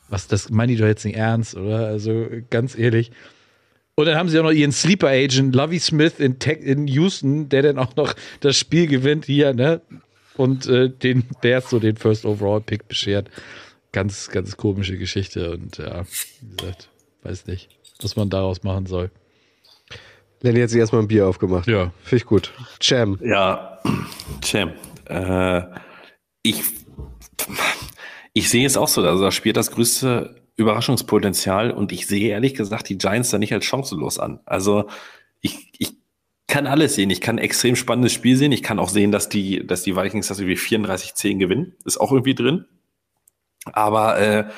was, das meine ich doch jetzt nicht ernst, oder? Also ganz ehrlich. Und dann haben sie auch noch ihren Sleeper Agent, Lovey Smith in, Tech, in Houston, der dann auch noch das Spiel gewinnt hier, ne? Und äh, den, der ist so den First Overall Pick beschert. Ganz, ganz komische Geschichte und ja, wie gesagt, weiß nicht, was man daraus machen soll. Lenny hat sich erstmal ein Bier aufgemacht. Ja. Finde ich gut. Cham. Ja, Cham. Äh, ich ich sehe es auch so, also da spielt das größte Überraschungspotenzial und ich sehe ehrlich gesagt die Giants da nicht als chancenlos an. Also ich, ich kann alles sehen. Ich kann ein extrem spannendes Spiel sehen. Ich kann auch sehen, dass die, dass die Vikings das irgendwie 34-10 gewinnen. Ist auch irgendwie drin. Aber äh,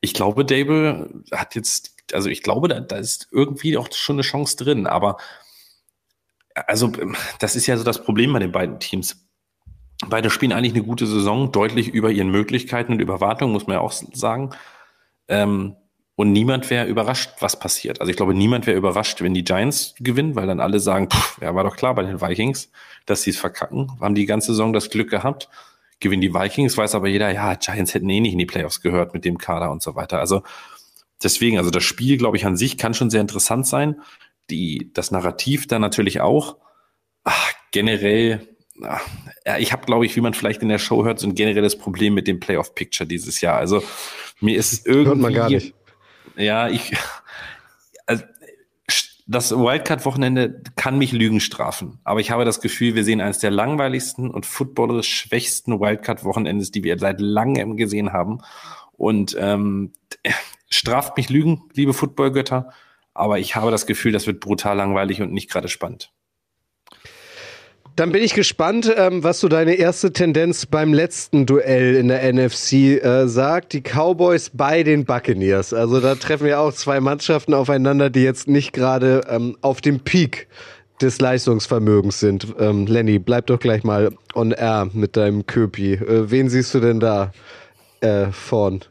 ich glaube, Dable hat jetzt, also ich glaube, da, da ist irgendwie auch schon eine Chance drin. Aber also, das ist ja so das Problem bei den beiden Teams. Beide spielen eigentlich eine gute Saison, deutlich über ihren Möglichkeiten und über Wartung, muss man ja auch sagen. Ähm, und niemand wäre überrascht, was passiert. Also ich glaube, niemand wäre überrascht, wenn die Giants gewinnen, weil dann alle sagen, pff, ja, war doch klar bei den Vikings, dass sie es verkacken. Haben die ganze Saison das Glück gehabt. Gewinnen die Vikings, weiß aber jeder, ja, Giants hätten eh nicht in die Playoffs gehört mit dem Kader und so weiter. Also deswegen, also das Spiel, glaube ich, an sich kann schon sehr interessant sein. Die, das Narrativ da natürlich auch. Ach, generell, ich habe, glaube ich, wie man vielleicht in der Show hört, so ein generelles Problem mit dem Playoff-Picture dieses Jahr. Also mir ist irgendwie. Hört man gar nicht ja, ich, also, das Wildcard-Wochenende kann mich Lügen strafen. Aber ich habe das Gefühl, wir sehen eines der langweiligsten und footballerisch schwächsten Wildcard-Wochenendes, die wir seit langem gesehen haben. Und ähm, straft mich Lügen, liebe Footballgötter. Aber ich habe das Gefühl, das wird brutal langweilig und nicht gerade spannend. Dann bin ich gespannt, ähm, was so deine erste Tendenz beim letzten Duell in der NFC äh, sagt. Die Cowboys bei den Buccaneers. Also da treffen wir auch zwei Mannschaften aufeinander, die jetzt nicht gerade ähm, auf dem Peak des Leistungsvermögens sind. Ähm, Lenny, bleib doch gleich mal on air mit deinem Köpi. Äh, wen siehst du denn da äh, vorn?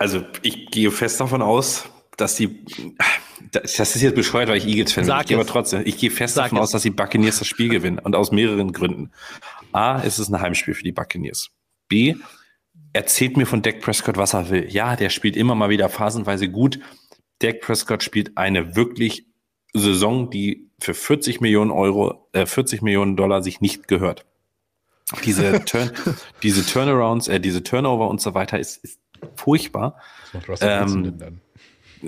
Also ich gehe fest davon aus, dass die das ist jetzt bescheuert, weil ich Eagles-Fan bin. Ich gehe aber trotzdem, ich gehe fest Sag davon es. aus, dass die Buccaneers das Spiel gewinnen. Und aus mehreren Gründen. A, ist es ein Heimspiel für die Buccaneers. B, erzählt mir von Dak Prescott, was er will. Ja, der spielt immer mal wieder phasenweise gut. Dak Prescott spielt eine wirklich Saison, die für 40 Millionen Euro, äh, 40 Millionen Dollar sich nicht gehört. Diese, Turn, diese Turnarounds, äh, diese Turnover und so weiter ist, ist furchtbar. Das macht ähm, dann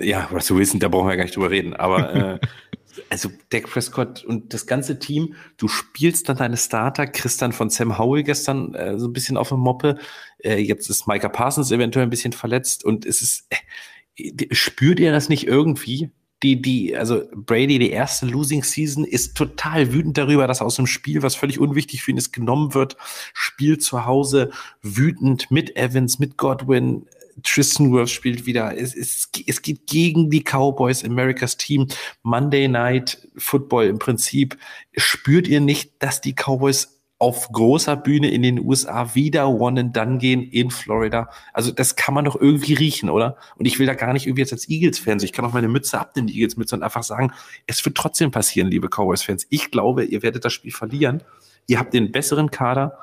ja, Russell Wilson, da brauchen wir gar nicht drüber reden, aber äh, also Dak Prescott und das ganze Team, du spielst dann deine Starter, kriegst dann von Sam Howell gestern äh, so ein bisschen auf der Moppe, äh, jetzt ist Micah Parsons eventuell ein bisschen verletzt und es ist, äh, spürt ihr das nicht irgendwie? Die, die, also Brady, die erste Losing Season, ist total wütend darüber, dass aus dem Spiel, was völlig unwichtig für ihn ist, genommen wird. Spiel zu Hause, wütend mit Evans, mit Godwin, Tristan Wirth spielt wieder. Es, es, es geht gegen die Cowboys, Americas Team. Monday Night Football im Prinzip. Spürt ihr nicht, dass die Cowboys auf großer Bühne in den USA wieder one and done gehen in Florida. Also das kann man doch irgendwie riechen, oder? Und ich will da gar nicht irgendwie jetzt als Eagles-Fan, ich kann auch meine Mütze abnehmen, die Eagles-Mütze und einfach sagen, es wird trotzdem passieren, liebe Cowboys-Fans. Ich glaube, ihr werdet das Spiel verlieren. Ihr habt den besseren Kader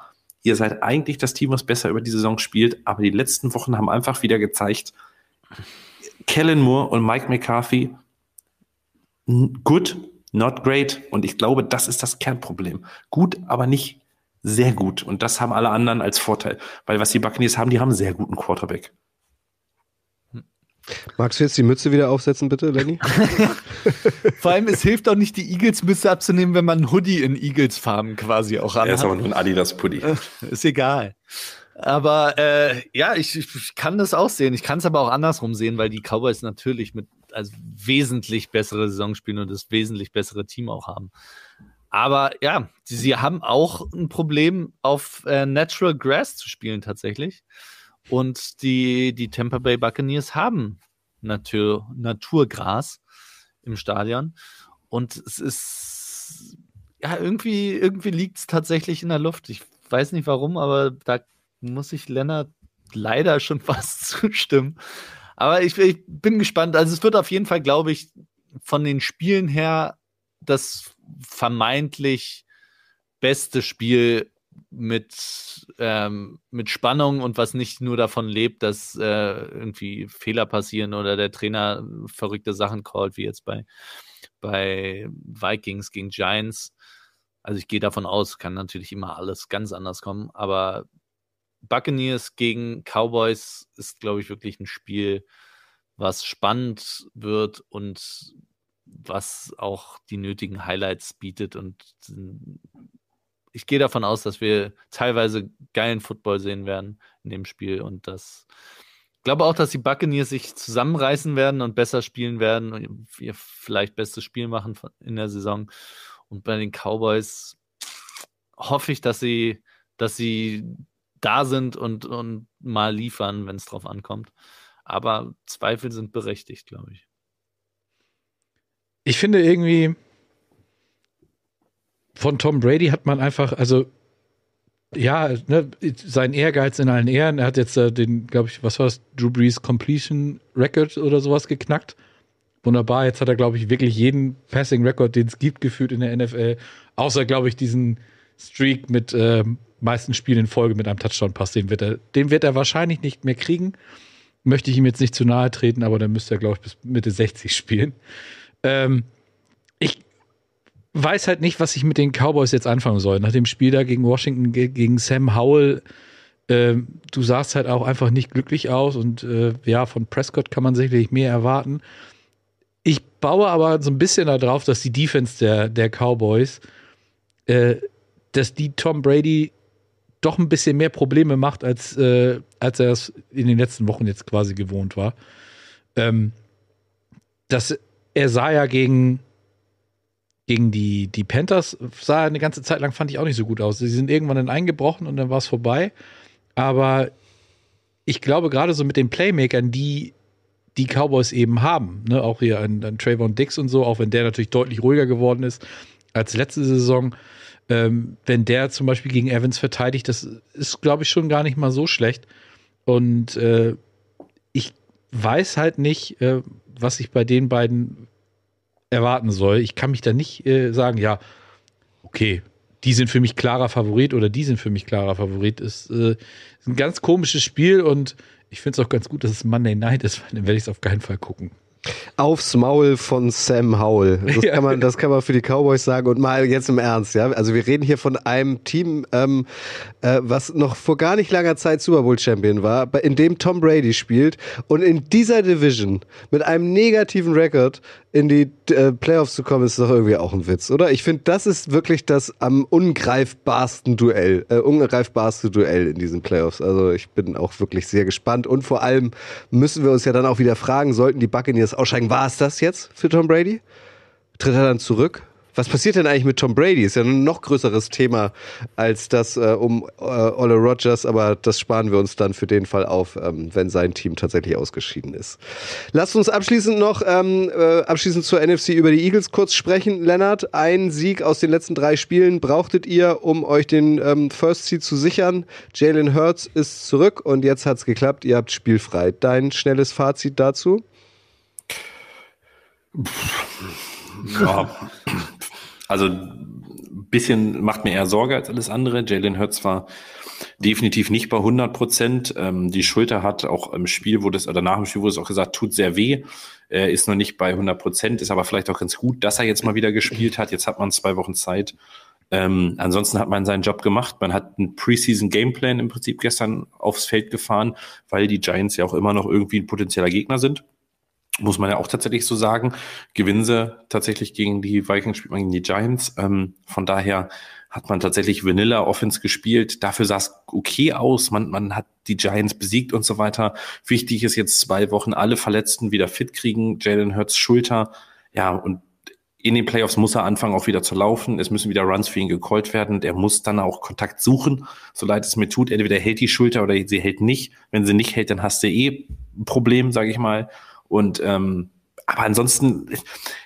Ihr seid eigentlich das Team, was besser über die Saison spielt, aber die letzten Wochen haben einfach wieder gezeigt, Kellen Moore und Mike McCarthy, good, not great. Und ich glaube, das ist das Kernproblem. Gut, aber nicht sehr gut. Und das haben alle anderen als Vorteil. Weil was die Buccaneers haben, die haben einen sehr guten Quarterback. Magst du jetzt die Mütze wieder aufsetzen, bitte, Lenny? Vor allem, es hilft auch nicht, die Eagles-Mütze abzunehmen, wenn man einen Hoodie in Eagles-Farben quasi auch anhat. Er ist aber nur ein Adidas-Pulli. Äh, ist egal. Aber äh, ja, ich, ich, kann das auch sehen. Ich kann es aber auch andersrum sehen, weil die Cowboys natürlich mit also wesentlich bessere Saison spielen und das wesentlich bessere Team auch haben. Aber ja, sie, sie haben auch ein Problem, auf äh, Natural Grass zu spielen tatsächlich. Und die, die Tampa Bay Buccaneers haben Natur, Naturgras im Stadion. Und es ist, ja, irgendwie, irgendwie liegt es tatsächlich in der Luft. Ich weiß nicht warum, aber da muss ich Lennart leider schon fast zustimmen. Aber ich, ich bin gespannt. Also es wird auf jeden Fall, glaube ich, von den Spielen her das vermeintlich beste Spiel mit, ähm, mit Spannung und was nicht nur davon lebt, dass äh, irgendwie Fehler passieren oder der Trainer verrückte Sachen callt, wie jetzt bei, bei Vikings gegen Giants. Also ich gehe davon aus, kann natürlich immer alles ganz anders kommen, aber Buccaneers gegen Cowboys ist, glaube ich, wirklich ein Spiel, was spannend wird und was auch die nötigen Highlights bietet und ich gehe davon aus, dass wir teilweise geilen Football sehen werden in dem Spiel und dass glaube auch, dass die Buccaneers sich zusammenreißen werden und besser spielen werden und ihr vielleicht bestes Spiel machen in der Saison. Und bei den Cowboys hoffe ich, dass sie, dass sie da sind und, und mal liefern, wenn es drauf ankommt. Aber Zweifel sind berechtigt, glaube ich. Ich finde irgendwie, von Tom Brady hat man einfach, also ja, ne, sein Ehrgeiz in allen Ehren. Er hat jetzt äh, den, glaube ich, was war das, Drew Brees Completion Record oder sowas geknackt. Wunderbar, jetzt hat er, glaube ich, wirklich jeden Passing Record, den es gibt, geführt in der NFL. Außer, glaube ich, diesen Streak mit äh, meisten Spielen in Folge mit einem Touchdown-Pass. Den wird er, den wird er wahrscheinlich nicht mehr kriegen. Möchte ich ihm jetzt nicht zu nahe treten, aber dann müsste er, glaube ich, bis Mitte 60 spielen. Ähm, ich weiß halt nicht, was ich mit den Cowboys jetzt anfangen soll. Nach dem Spiel da gegen Washington, gegen Sam Howell, äh, du sahst halt auch einfach nicht glücklich aus und äh, ja, von Prescott kann man sicherlich mehr erwarten. Ich baue aber so ein bisschen darauf, dass die Defense der, der Cowboys, äh, dass die Tom Brady doch ein bisschen mehr Probleme macht, als, äh, als er es in den letzten Wochen jetzt quasi gewohnt war. Ähm, dass er sah ja gegen, gegen die, die Panthers sah eine ganze Zeit lang, fand ich auch nicht so gut aus. Sie sind irgendwann dann eingebrochen und dann war es vorbei. Aber ich glaube, gerade so mit den Playmakern, die die Cowboys eben haben, ne, auch hier an, an Trayvon Dix und so, auch wenn der natürlich deutlich ruhiger geworden ist als letzte Saison, ähm, wenn der zum Beispiel gegen Evans verteidigt, das ist, glaube ich, schon gar nicht mal so schlecht. Und äh, ich weiß halt nicht, äh, was ich bei den beiden erwarten soll. Ich kann mich da nicht äh, sagen, ja, okay, die sind für mich klarer Favorit oder die sind für mich klarer Favorit. Ist, äh, ist ein ganz komisches Spiel und ich finde es auch ganz gut, dass es Monday Night ist, weil dann werde ich es auf keinen Fall gucken. Aufs Maul von Sam Howell. Das, kann man, das kann man für die Cowboys sagen. Und mal jetzt im Ernst, ja. Also wir reden hier von einem Team, ähm, äh, was noch vor gar nicht langer Zeit Super Bowl Champion war, in dem Tom Brady spielt und in dieser Division mit einem negativen Rekord in die äh, Playoffs zu kommen, ist doch irgendwie auch ein Witz, oder? Ich finde, das ist wirklich das am ungreifbarsten Duell, äh, ungreifbarste Duell in diesen Playoffs. Also ich bin auch wirklich sehr gespannt und vor allem müssen wir uns ja dann auch wieder fragen, sollten die Buccaneers aussteigen, war es das jetzt für Tom Brady? Tritt er dann zurück? Was passiert denn eigentlich mit Tom Brady? Ist ja ein noch größeres Thema als das äh, um äh, Olle Rogers, aber das sparen wir uns dann für den Fall auf, ähm, wenn sein Team tatsächlich ausgeschieden ist. Lasst uns abschließend noch ähm, äh, abschließend zur NFC über die Eagles kurz sprechen. Lennart, ein Sieg aus den letzten drei Spielen brauchtet ihr, um euch den ähm, First Seed zu sichern. Jalen Hurts ist zurück und jetzt hat's geklappt. Ihr habt spielfrei. Dein schnelles Fazit dazu? Ja, also ein bisschen macht mir eher Sorge als alles andere. Jalen Hurts war definitiv nicht bei 100 Prozent. Ähm, die Schulter hat auch im Spiel, wo das, oder nach dem Spiel wurde es auch gesagt, tut sehr weh. Er ist noch nicht bei 100 Prozent, ist aber vielleicht auch ganz gut, dass er jetzt mal wieder gespielt hat. Jetzt hat man zwei Wochen Zeit. Ähm, ansonsten hat man seinen Job gemacht. Man hat einen Preseason Gameplan im Prinzip gestern aufs Feld gefahren, weil die Giants ja auch immer noch irgendwie ein potenzieller Gegner sind muss man ja auch tatsächlich so sagen. Gewinnen sie tatsächlich gegen die Vikings, spielt man gegen die Giants. Ähm, von daher hat man tatsächlich Vanilla Offense gespielt. Dafür sah es okay aus. Man, man hat die Giants besiegt und so weiter. Wichtig ist jetzt zwei Wochen alle Verletzten wieder fit kriegen. Jalen Hurts Schulter. Ja, und in den Playoffs muss er anfangen, auch wieder zu laufen. Es müssen wieder Runs für ihn gecallt werden. Der muss dann auch Kontakt suchen, so leid es mir tut. Entweder hält die Schulter oder sie hält nicht. Wenn sie nicht hält, dann hast du eh ein Problem, sage ich mal. Und ähm, aber ansonsten,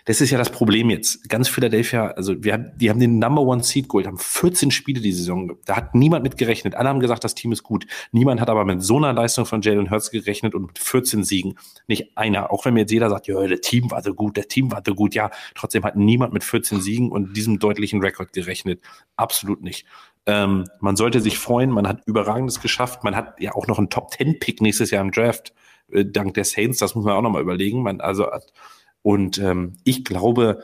das ist ja das Problem jetzt. Ganz Philadelphia, also wir, die haben den Number One Seed geholt, haben 14 Spiele die Saison. Da hat niemand mit gerechnet. Alle haben gesagt, das Team ist gut. Niemand hat aber mit so einer Leistung von Jalen Hurts gerechnet und mit 14 Siegen. Nicht einer. Auch wenn mir jetzt jeder sagt, ja, der Team war so gut, der Team war so gut. Ja, trotzdem hat niemand mit 14 Siegen und diesem deutlichen Rekord gerechnet. Absolut nicht. Ähm, man sollte sich freuen. Man hat Überragendes geschafft. Man hat ja auch noch einen Top 10 Pick nächstes Jahr im Draft äh, dank der Saints, das muss man auch nochmal überlegen. Man, also, und ähm, ich glaube,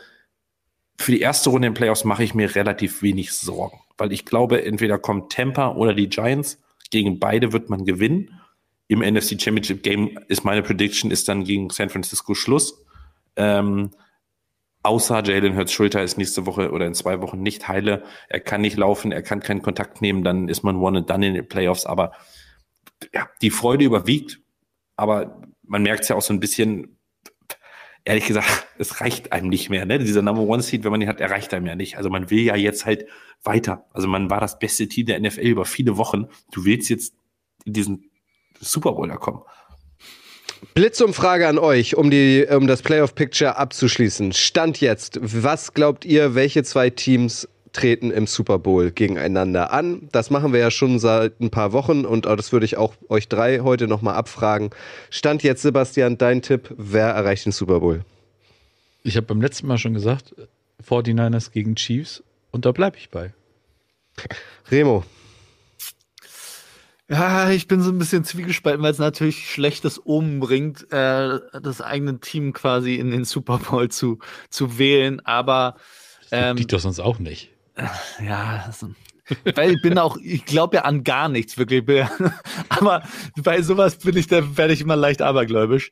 für die erste Runde in Playoffs mache ich mir relativ wenig Sorgen, weil ich glaube, entweder kommt Tampa oder die Giants. Gegen beide wird man gewinnen. Im NFC Championship Game ist meine Prediction, ist dann gegen San Francisco Schluss. Ähm, außer Jalen Hurts Schulter ist nächste Woche oder in zwei Wochen nicht heile. Er kann nicht laufen, er kann keinen Kontakt nehmen, dann ist man one and done in den Playoffs. Aber ja, die Freude überwiegt aber man merkt es ja auch so ein bisschen, ehrlich gesagt, es reicht einem nicht mehr. Ne? Dieser Number One Seed, wenn man ihn hat, erreicht einem ja nicht. Also man will ja jetzt halt weiter. Also man war das beste Team der NFL über viele Wochen. Du willst jetzt in diesen Super Bowl da kommen. Blitzumfrage an euch, um, die, um das Playoff Picture abzuschließen. Stand jetzt, was glaubt ihr, welche zwei Teams treten im Super Bowl gegeneinander an? Das machen wir ja schon seit ein paar Wochen und das würde ich auch euch drei heute nochmal abfragen. Stand jetzt, Sebastian, dein Tipp, wer erreicht den Super Bowl? Ich habe beim letzten Mal schon gesagt, 49ers gegen Chiefs und da bleibe ich bei. Remo. Ja, ich bin so ein bisschen zwiegespalten, weil es natürlich schlechtes Omen bringt, äh, das eigene Team quasi in den Super Bowl zu, zu wählen. Aber ähm, die doch sonst auch nicht. Ja, also, weil ich bin auch, ich glaube ja an gar nichts wirklich. aber bei sowas bin ich, da werde ich immer leicht abergläubisch.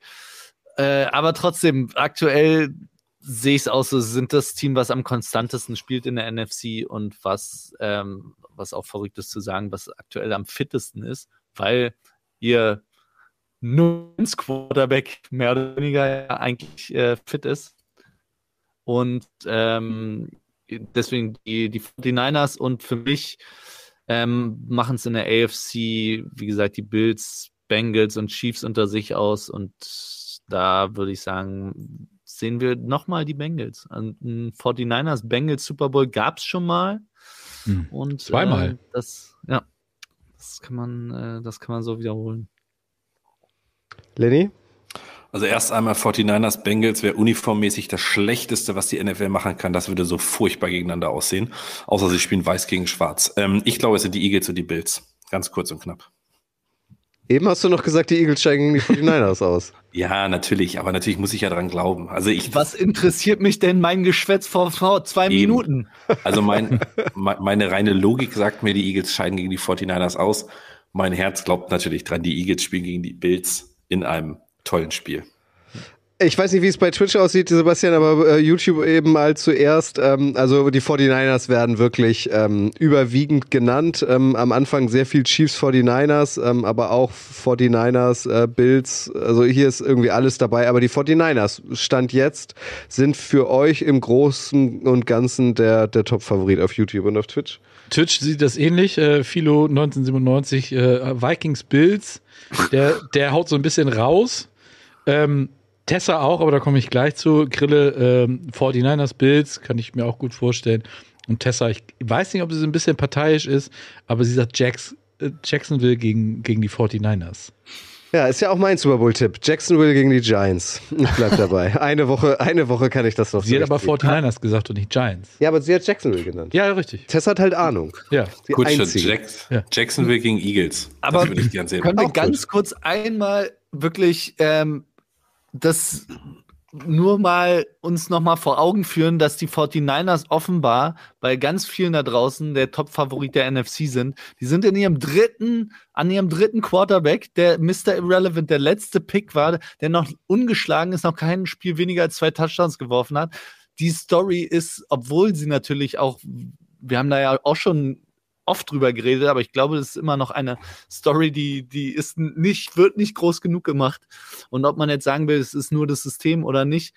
Äh, aber trotzdem, aktuell sehe ich es aus, so sind das Team, was am konstantesten spielt in der NFC und was ähm, was auch verrückt ist zu sagen, was aktuell am fittesten ist, weil ihr nur ins Quarterback mehr oder weniger eigentlich äh, fit ist. Und ähm, deswegen die, die 49ers und für mich ähm, machen es in der AFC, wie gesagt, die Bills, Bengals und Chiefs unter sich aus. Und da würde ich sagen, sehen wir nochmal die Bengals. Ein 49ers Bengals Super Bowl gab es schon mal. Hm. Und, Zweimal. Äh, das, ja, das kann man, äh, das kann man so wiederholen. Lenny? Also erst einmal 49ers Bengals wäre uniformmäßig das Schlechteste, was die NFL machen kann. Das würde so furchtbar gegeneinander aussehen. Außer sie spielen weiß gegen schwarz. Ähm, ich glaube, es sind die Eagles und die Bills. Ganz kurz und knapp. Eben hast du noch gesagt, die Eagles steigen gegen die 49ers aus. Ja, natürlich, aber natürlich muss ich ja dran glauben. Also ich, Was interessiert mich denn mein Geschwätz vor, vor zwei eben. Minuten? Also mein, meine reine Logik sagt mir, die Eagles scheiden gegen die 49ers aus. Mein Herz glaubt natürlich dran, die Eagles spielen gegen die Bills in einem tollen Spiel. Ich weiß nicht, wie es bei Twitch aussieht, Sebastian, aber äh, YouTube eben mal zuerst. Ähm, also die 49ers werden wirklich ähm, überwiegend genannt. Ähm, am Anfang sehr viel Chiefs 49ers, ähm, aber auch 49ers, äh, Bills. Also hier ist irgendwie alles dabei. Aber die 49ers, Stand jetzt, sind für euch im Großen und Ganzen der, der Top-Favorit auf YouTube und auf Twitch. Twitch sieht das ähnlich. Äh, Philo 1997, äh, Vikings Bills, der, der haut so ein bisschen raus. Ähm, Tessa auch, aber da komme ich gleich zu. Grille ähm, 49ers Bills, kann ich mir auch gut vorstellen. Und Tessa, ich weiß nicht, ob sie so ein bisschen parteiisch ist, aber sie sagt Jacks, äh, Jacksonville gegen, gegen die 49ers. Ja, ist ja auch mein Super Bowl-Tipp. Jacksonville gegen die Giants. Ich bleib dabei. eine Woche, eine Woche kann ich das noch Sie hat aber 49ers gesagt und nicht Giants. Ja, aber sie hat Jacksonville genannt. Ja, richtig. Tess hat halt Ahnung. Ja. Die Gut, Jacks ja. Jacksonville gegen Eagles. Aber können wir ganz gut. kurz einmal wirklich ähm, das nur mal uns noch mal vor Augen führen, dass die 49ers offenbar bei ganz vielen da draußen der Top-Favorit der NFC sind. Die sind in ihrem dritten, an ihrem dritten Quarterback, der Mr. Irrelevant, der letzte Pick war, der noch ungeschlagen ist, noch kein Spiel weniger als zwei Touchdowns geworfen hat. Die Story ist, obwohl sie natürlich auch, wir haben da ja auch schon oft drüber geredet, aber ich glaube, das ist immer noch eine Story, die, die ist nicht, wird nicht groß genug gemacht. Und ob man jetzt sagen will, es ist nur das System oder nicht,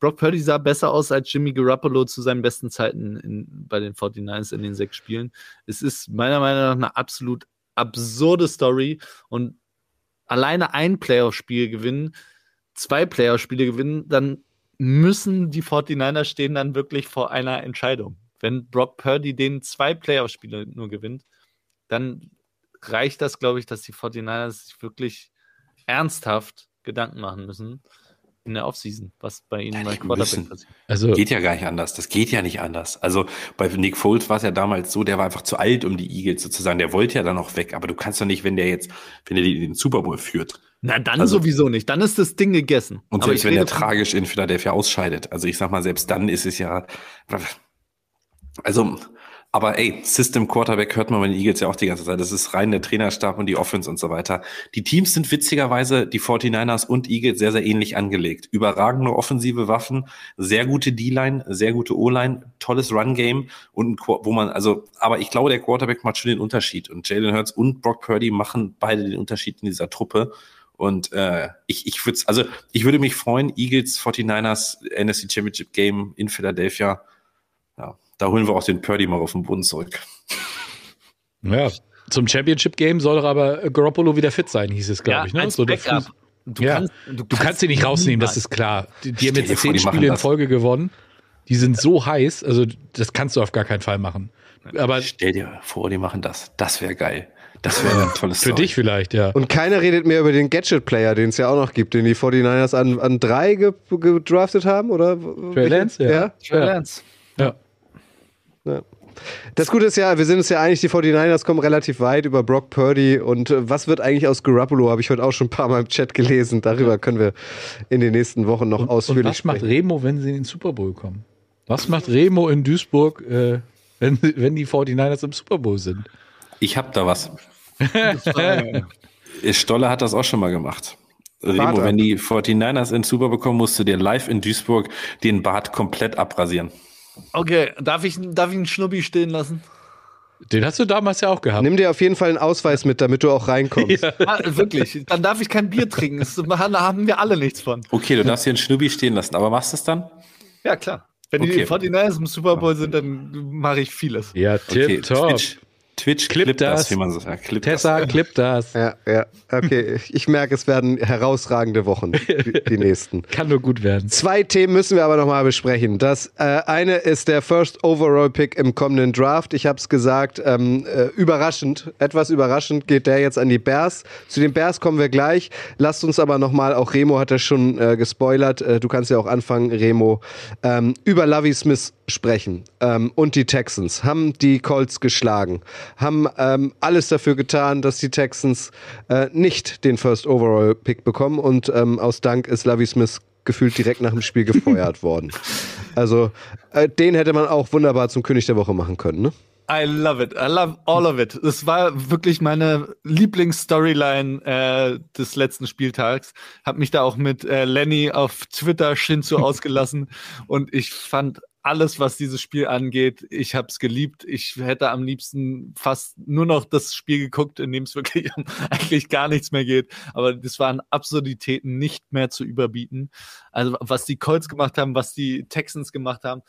Brock Purdy sah besser aus als Jimmy Garoppolo zu seinen besten Zeiten in, bei den 49ers in den sechs Spielen. Es ist meiner Meinung nach eine absolut absurde Story und alleine ein Playoff-Spiel gewinnen, zwei Playoff-Spiele gewinnen, dann müssen die 49ers stehen dann wirklich vor einer Entscheidung. Wenn Brock Purdy den zwei Playoff-Spiele nur gewinnt, dann reicht das, glaube ich, dass die 49ers sich wirklich ernsthaft Gedanken machen müssen in der Offseason, was bei ihnen ja, bei Quarterback passiert. Also geht ja gar nicht anders. Das geht ja nicht anders. Also bei Nick Foles war es ja damals so, der war einfach zu alt, um die Eagles sozusagen. Der wollte ja dann auch weg. Aber du kannst doch nicht, wenn der jetzt, wenn er den Super Bowl führt. Na, dann also, sowieso nicht. Dann ist das Ding gegessen. Und selbst wenn er tragisch in Philadelphia ausscheidet. Also ich sag mal, selbst dann ist es ja, also, aber ey, System Quarterback hört man bei den Eagles ja auch die ganze Zeit. Das ist rein der Trainerstab und die Offense und so weiter. Die Teams sind witzigerweise, die 49ers und Eagles, sehr, sehr ähnlich angelegt. Überragende offensive Waffen, sehr gute D-Line, sehr gute O-Line, tolles Run-Game und wo man, also, aber ich glaube, der Quarterback macht schon den Unterschied und Jalen Hurts und Brock Purdy machen beide den Unterschied in dieser Truppe. Und äh, ich, ich würde also ich würde mich freuen, Eagles 49ers NFC Championship Game in Philadelphia. Ja, da holen wir auch den Purdy mal auf den Boden zurück. Ja, zum Championship Game soll doch aber Garoppolo wieder fit sein, hieß es, glaube Ja, ich. Ne? als So Backup. Du, ja. kannst, du, kannst sie nicht rausnehmen, das ist klar. Die, die haben jetzt vor, zehn machen Spiele in das. Folge gewonnen. Die sind so heiß, also das kannst du auf gar keinen Fall machen. Aber Stell dir vor, die machen das. Das wäre geil. Das wäre ein tolles für Zeug. dich vielleicht, ja. Und keiner redet mehr über den Gadget-Player, den es ja auch noch gibt, den die 49ers an, an drei ge gedraftet haben, oder? Trey Lance, ja. ja? Trey Lance. ja. Ja. Das Gute ist ja, wir sind uns ja einig, die 49ers kommen relativ weit über Brock Purdy und äh, was wird eigentlich aus Garoppolo, habe ich heute auch schon ein paar Mal im Chat gelesen. Darüber können wir in den nächsten Wochen noch Und, ausführlich und was macht sprechen. Remo, wenn sie in den Super Bowl kommen? Was macht Remo in Duisburg, äh, wenn, wenn die 49ers im Super Bowl sind? Ich hab da was. War, Stolle hat das auch schon mal gemacht. Bart Remo, ab. wenn die 49ers in Super bekommen, musst du dir live in Duisburg den Bart komplett abrasieren. Okay, darf ich, darf ich einen Schnubbi stehen lassen? Den hast du damals ja auch gehabt. Nimm dir auf jeden Fall einen Ausweis mit, damit du auch reinkommst. Ah, wirklich, dann darf ich kein Bier trinken. Das, da haben wir alle nichts von. Okay, du darfst hier einen Schnubbi stehen lassen, aber machst du es dann? Ja, klar. Wenn Okay. die 49ers im Super Bowl sind, dann mache ich vieles. Ja, Okay, tip top. Twitch, Clip clip das, das. wie man so sagt. Clip Tessa, clip das. Ja, ja. Okay, ich merke, es werden herausragende Wochen, die, die nächsten. Kann nur gut werden. Zwei Themen müssen wir aber nochmal besprechen. Das äh, eine ist der First Overall Pick im kommenden Draft. Ich habe es gesagt, ähm, äh, überraschend, etwas überraschend geht der jetzt an die Bears. Zu den Bears kommen wir gleich. Lasst uns aber nochmal, auch Remo hat das schon äh, gespoilert, äh, du kannst ja auch anfangen, Remo, ähm, über Lovey Smith sprechen. Ähm, und die Texans haben die Colts geschlagen, haben ähm, alles dafür getan, dass die Texans äh, nicht den First Overall Pick bekommen und ähm, aus Dank ist Lovey Smith gefühlt direkt nach dem Spiel gefeuert worden. Also äh, den hätte man auch wunderbar zum König der Woche machen können. Ne? I love it. I love all of it. Das war wirklich meine Lieblingsstoryline äh, des letzten Spieltags. Hab mich da auch mit äh, Lenny auf Twitter Shinzo ausgelassen und ich fand alles, was dieses Spiel angeht, ich hab's geliebt. Ich hätte am liebsten fast nur noch das Spiel geguckt, in dem es wirklich eigentlich gar nichts mehr geht. Aber das waren Absurditäten nicht mehr zu überbieten. Also was die Colts gemacht haben, was die Texans gemacht haben.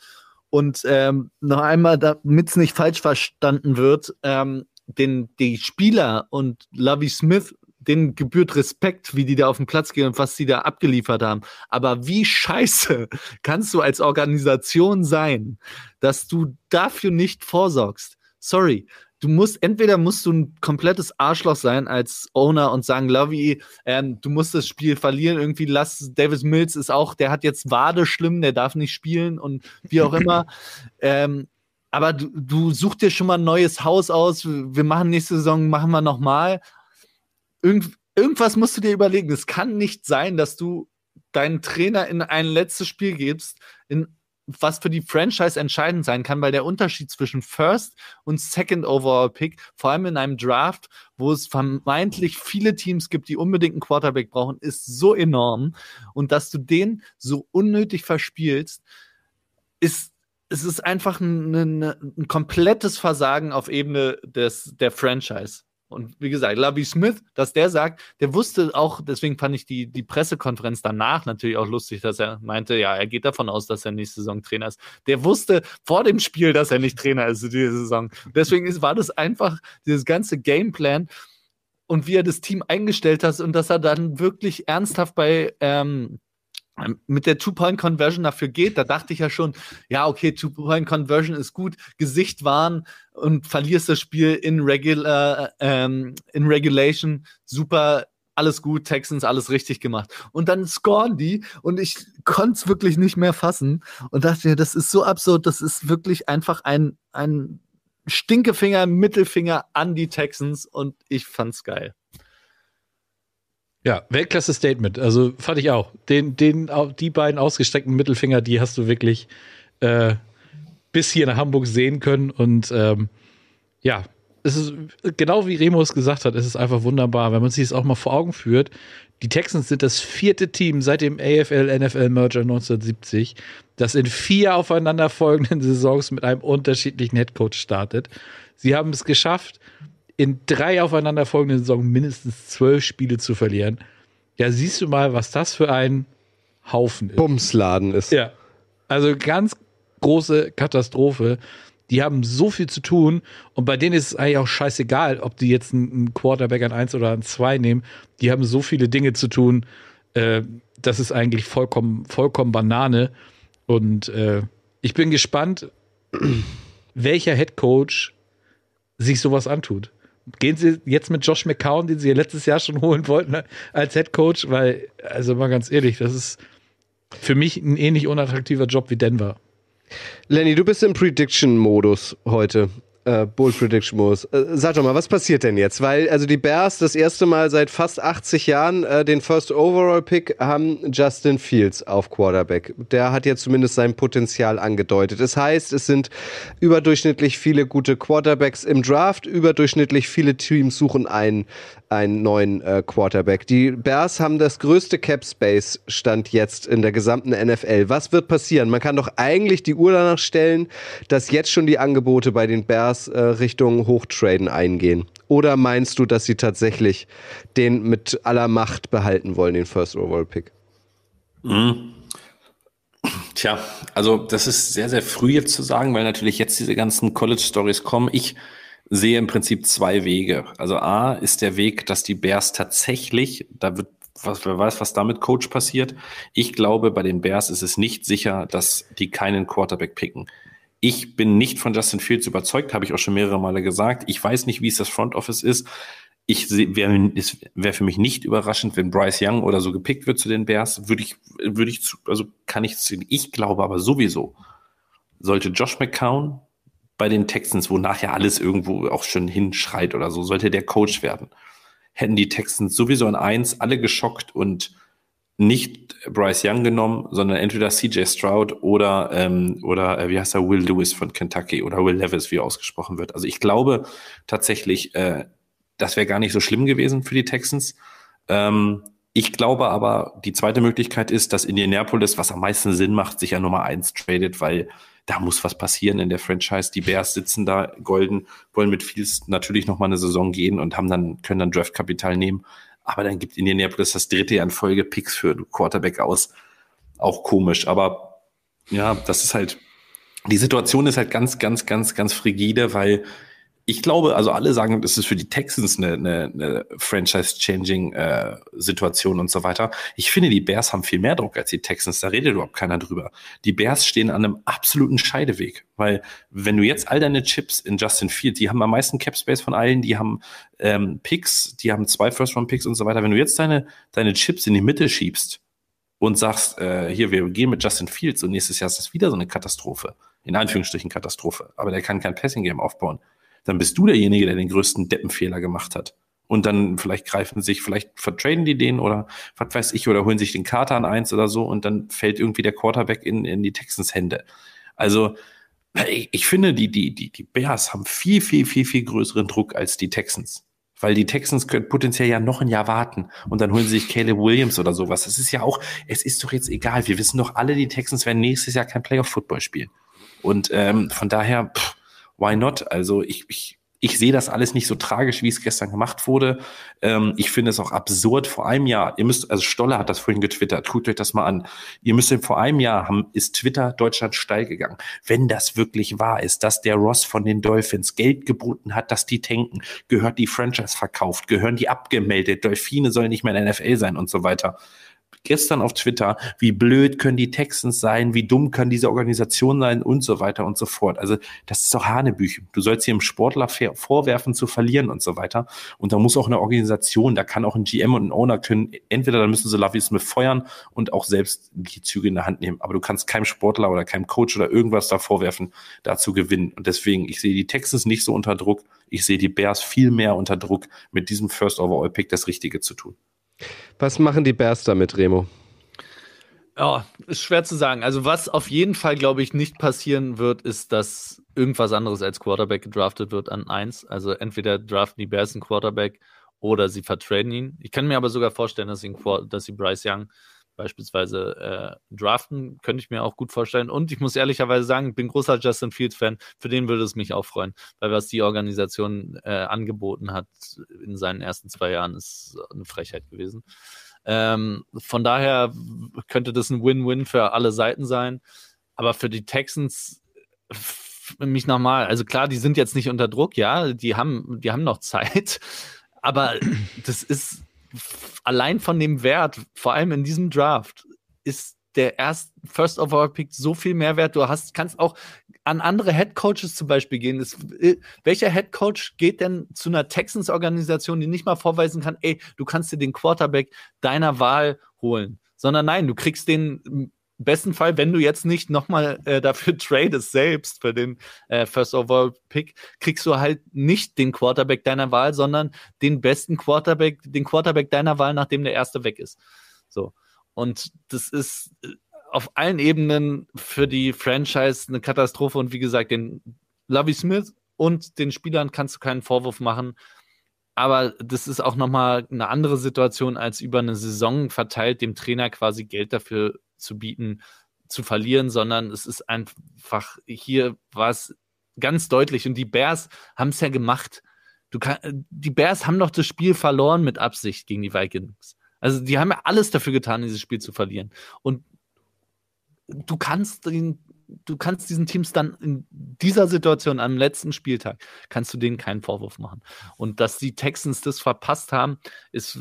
Und ähm, noch einmal, damit es nicht falsch verstanden wird, ähm, den, die Spieler und Lovey Smith, denen gebührt Respekt, wie die da auf den Platz gehen und was sie da abgeliefert haben. Aber wie scheiße kannst du als Organisation sein, dass du dafür nicht vorsorgst? Sorry. Du musst, entweder musst du ein komplettes Arschloch sein als Owner und sagen, Lovey, ähm, du musst das Spiel verlieren, irgendwie lass, Davis Mills ist auch, der hat jetzt Wade schlimm, der darf nicht spielen und wie auch immer. ähm, aber du, du such dir schon mal ein neues Haus aus, wir machen nächste Saison, machen wir nochmal. Irgend, irgendwas musst du dir überlegen. Es kann nicht sein, dass du deinen Trainer in ein letztes Spiel gibst, in was für die Franchise entscheidend sein kann, weil der Unterschied zwischen First und Second Overall Pick, vor allem in einem Draft, wo es vermeintlich viele Teams gibt, die unbedingt einen Quarterback brauchen, ist so enorm. Und dass du den so unnötig verspielst, ist es ist einfach ein, ein, ein komplettes Versagen auf Ebene des, der Franchise. Und wie gesagt, Lovey Smith, dass der sagt, der wusste auch, deswegen fand ich die, die Pressekonferenz danach natürlich auch lustig, dass er meinte, ja, er geht davon aus, dass er nächste Saison Trainer ist. Der wusste vor dem Spiel, dass er nicht Trainer ist in dieser Saison. Deswegen ist, war das einfach dieses ganze Gameplan und wie er das Team eingestellt hat und dass er dann wirklich ernsthaft bei ähm, mit der Two-Point-Conversion dafür geht, da dachte ich ja schon, ja, okay, Two-Point-Conversion ist gut, Gesicht wahren und verlierst das Spiel in, Regular, ähm, in Regulation, super, alles gut, Texans, alles richtig gemacht. Und dann scoren die und ich konnte es wirklich nicht mehr fassen und dachte mir, das ist so absurd, das ist wirklich einfach ein, ein Stinkefinger, Mittelfinger an die Texans und ich fand's geil. Ja, Weltklasse-Statement. Also fand ich auch. Den, den, die beiden ausgestreckten Mittelfinger, die hast du wirklich äh, bis hier nach Hamburg sehen können. Und ähm, ja, es ist genau wie Remus gesagt hat, es ist einfach wunderbar, wenn man sich das auch mal vor Augen führt. Die Texans sind das vierte Team seit dem AFL-NFL-Merger 1970, das in vier aufeinanderfolgenden Saisons mit einem unterschiedlichen Headcoach startet. Sie haben es geschafft, in drei aufeinanderfolgenden Saisons mindestens zwölf Spiele zu verlieren. Ja, siehst du mal, was das für ein Haufen ist. Bumsladen ist. Ja. Also ganz große Katastrophe. Die haben so viel zu tun und bei denen ist es eigentlich auch scheißegal, ob die jetzt einen Quarterback an 1 oder an 2 nehmen. Die haben so viele Dinge zu tun. Äh, das ist eigentlich vollkommen, vollkommen Banane. Und äh, ich bin gespannt, welcher Head Coach sich sowas antut. Gehen Sie jetzt mit Josh McCown, den Sie letztes Jahr schon holen wollten, als Head Coach, weil, also mal ganz ehrlich, das ist für mich ein ähnlich unattraktiver Job wie Denver. Lenny, du bist im Prediction-Modus heute äh, Bull Prediction muss. Äh, sag doch mal, was passiert denn jetzt? Weil also die Bears das erste Mal seit fast 80 Jahren äh, den First Overall Pick haben Justin Fields auf Quarterback. Der hat jetzt zumindest sein Potenzial angedeutet. Das heißt, es sind überdurchschnittlich viele gute Quarterbacks im Draft, überdurchschnittlich viele Teams suchen einen einen neuen äh, Quarterback. Die Bears haben das größte Cap Space Stand jetzt in der gesamten NFL. Was wird passieren? Man kann doch eigentlich die Uhr danach stellen, dass jetzt schon die Angebote bei den Bears äh, Richtung Hochtraden eingehen. Oder meinst du, dass sie tatsächlich den mit aller Macht behalten wollen, den First Overall Pick? Mhm. Tja, also das ist sehr, sehr früh jetzt zu sagen, weil natürlich jetzt diese ganzen College Stories kommen. Ich sehe im Prinzip zwei Wege. Also A ist der Weg, dass die Bears tatsächlich, da wird was, wer weiß, was damit Coach passiert. Ich glaube, bei den Bears ist es nicht sicher, dass die keinen Quarterback picken. Ich bin nicht von Justin Fields überzeugt, habe ich auch schon mehrere Male gesagt. Ich weiß nicht, wie es das Front Office ist. Ich wäre wär für mich nicht überraschend, wenn Bryce Young oder so gepickt wird zu den Bears. Würde ich, würde ich, also kann ich. Ich glaube aber sowieso, sollte Josh McCown bei den Texans, wo nachher alles irgendwo auch schon hinschreit oder so, sollte der Coach werden. Hätten die Texans sowieso an eins alle geschockt und nicht Bryce Young genommen, sondern entweder CJ Stroud oder, ähm, oder äh, wie heißt er, Will Lewis von Kentucky oder Will Levis, wie er ausgesprochen wird. Also ich glaube tatsächlich, äh, das wäre gar nicht so schlimm gewesen für die Texans. Ähm, ich glaube aber, die zweite Möglichkeit ist, dass Indianapolis, was am meisten Sinn macht, sich ja Nummer eins tradet, weil da muss was passieren in der Franchise. Die Bears sitzen da golden, wollen mit Fields natürlich noch mal eine Saison gehen und haben dann, können dann Draftkapital nehmen. Aber dann gibt Indianapolis das dritte Jahr in Folge Picks für Quarterback aus. Auch komisch. Aber ja, das ist halt, die Situation ist halt ganz, ganz, ganz, ganz frigide, weil ich glaube, also alle sagen, das ist für die Texans eine, eine, eine Franchise-Changing-Situation äh, und so weiter. Ich finde, die Bears haben viel mehr Druck als die Texans. Da redet überhaupt keiner drüber. Die Bears stehen an einem absoluten Scheideweg, weil wenn du jetzt all deine Chips in Justin Fields, die haben am meisten Cap Space von allen, die haben ähm, Picks, die haben zwei First-Round-Picks und so weiter. Wenn du jetzt deine deine Chips in die Mitte schiebst und sagst, äh, hier, wir gehen mit Justin Fields und nächstes Jahr ist das wieder so eine Katastrophe, in Anführungsstrichen Katastrophe, aber der kann kein Passing-Game aufbauen dann bist du derjenige, der den größten Deppenfehler gemacht hat. Und dann vielleicht greifen sich, vielleicht vertraden die den oder was weiß ich, oder holen sich den Kater an eins oder so und dann fällt irgendwie der Quarterback in, in die Texans Hände. Also, ich, ich finde, die, die, die, die Bears haben viel, viel, viel, viel größeren Druck als die Texans. Weil die Texans können potenziell ja noch ein Jahr warten und dann holen sie sich Caleb Williams oder sowas. Das ist ja auch, es ist doch jetzt egal. Wir wissen doch alle, die Texans werden nächstes Jahr kein Playoff-Football spielen. Und ähm, von daher, pff, why not? Also ich, ich, ich sehe das alles nicht so tragisch, wie es gestern gemacht wurde. Ähm, ich finde es auch absurd. Vor einem Jahr, ihr müsst, also Stolle hat das vorhin getwittert, guckt euch das mal an. Ihr müsst vor einem Jahr haben, ist Twitter Deutschland steil gegangen. Wenn das wirklich wahr ist, dass der Ross von den Dolphins Geld geboten hat, dass die tanken, gehört die Franchise verkauft, gehören die abgemeldet, Delfine sollen nicht mehr in der NFL sein und so weiter gestern auf Twitter, wie blöd können die Texans sein, wie dumm kann diese Organisation sein und so weiter und so fort. Also das ist doch Hanebüchen. Du sollst hier im Sportler vorwerfen zu verlieren und so weiter. Und da muss auch eine Organisation, da kann auch ein GM und ein Owner können, entweder dann müssen sie Lovey Smith feuern und auch selbst die Züge in der Hand nehmen. Aber du kannst keinem Sportler oder keinem Coach oder irgendwas da vorwerfen, da zu gewinnen. Und deswegen, ich sehe die Texans nicht so unter Druck. Ich sehe die Bears viel mehr unter Druck, mit diesem First Overall Pick das Richtige zu tun. Was machen die Bears damit, Remo? Ja, ist schwer zu sagen. Also, was auf jeden Fall, glaube ich, nicht passieren wird, ist, dass irgendwas anderes als Quarterback gedraftet wird an eins. Also, entweder draften die Bears einen Quarterback oder sie vertraden ihn. Ich kann mir aber sogar vorstellen, dass sie, dass sie Bryce Young beispielsweise äh, draften, könnte ich mir auch gut vorstellen. Und ich muss ehrlicherweise sagen, ich bin großer Justin Fields-Fan. Für den würde es mich auch freuen, weil was die Organisation äh, angeboten hat in seinen ersten zwei Jahren, ist eine Frechheit gewesen. Ähm, von daher könnte das ein Win-Win für alle Seiten sein. Aber für die Texans mich nochmal, also klar, die sind jetzt nicht unter Druck, ja, die haben, die haben noch Zeit, aber das ist allein von dem Wert, vor allem in diesem Draft, ist der erst First Overall Pick so viel Mehrwert. Du hast, kannst auch an andere Head Coaches zum Beispiel gehen. Es, äh, welcher Head Coach geht denn zu einer Texans-Organisation, die nicht mal vorweisen kann, ey, du kannst dir den Quarterback deiner Wahl holen? Sondern nein, du kriegst den besten Fall, wenn du jetzt nicht nochmal äh, dafür tradest selbst für den äh, First Overall Pick, kriegst du halt nicht den Quarterback deiner Wahl, sondern den besten Quarterback, den Quarterback deiner Wahl, nachdem der erste weg ist. So. Und das ist äh, auf allen Ebenen für die Franchise eine Katastrophe. Und wie gesagt, den Lovey Smith und den Spielern kannst du keinen Vorwurf machen. Aber das ist auch nochmal eine andere Situation, als über eine Saison verteilt, dem Trainer quasi Geld dafür zu bieten, zu verlieren, sondern es ist einfach, hier war es ganz deutlich und die Bears haben es ja gemacht. Du kann, die Bears haben doch das Spiel verloren mit Absicht gegen die Vikings. Also die haben ja alles dafür getan, dieses Spiel zu verlieren. Und du kannst den, du kannst diesen Teams dann in dieser Situation am letzten Spieltag kannst du denen keinen Vorwurf machen. Und dass die Texans das verpasst haben, ist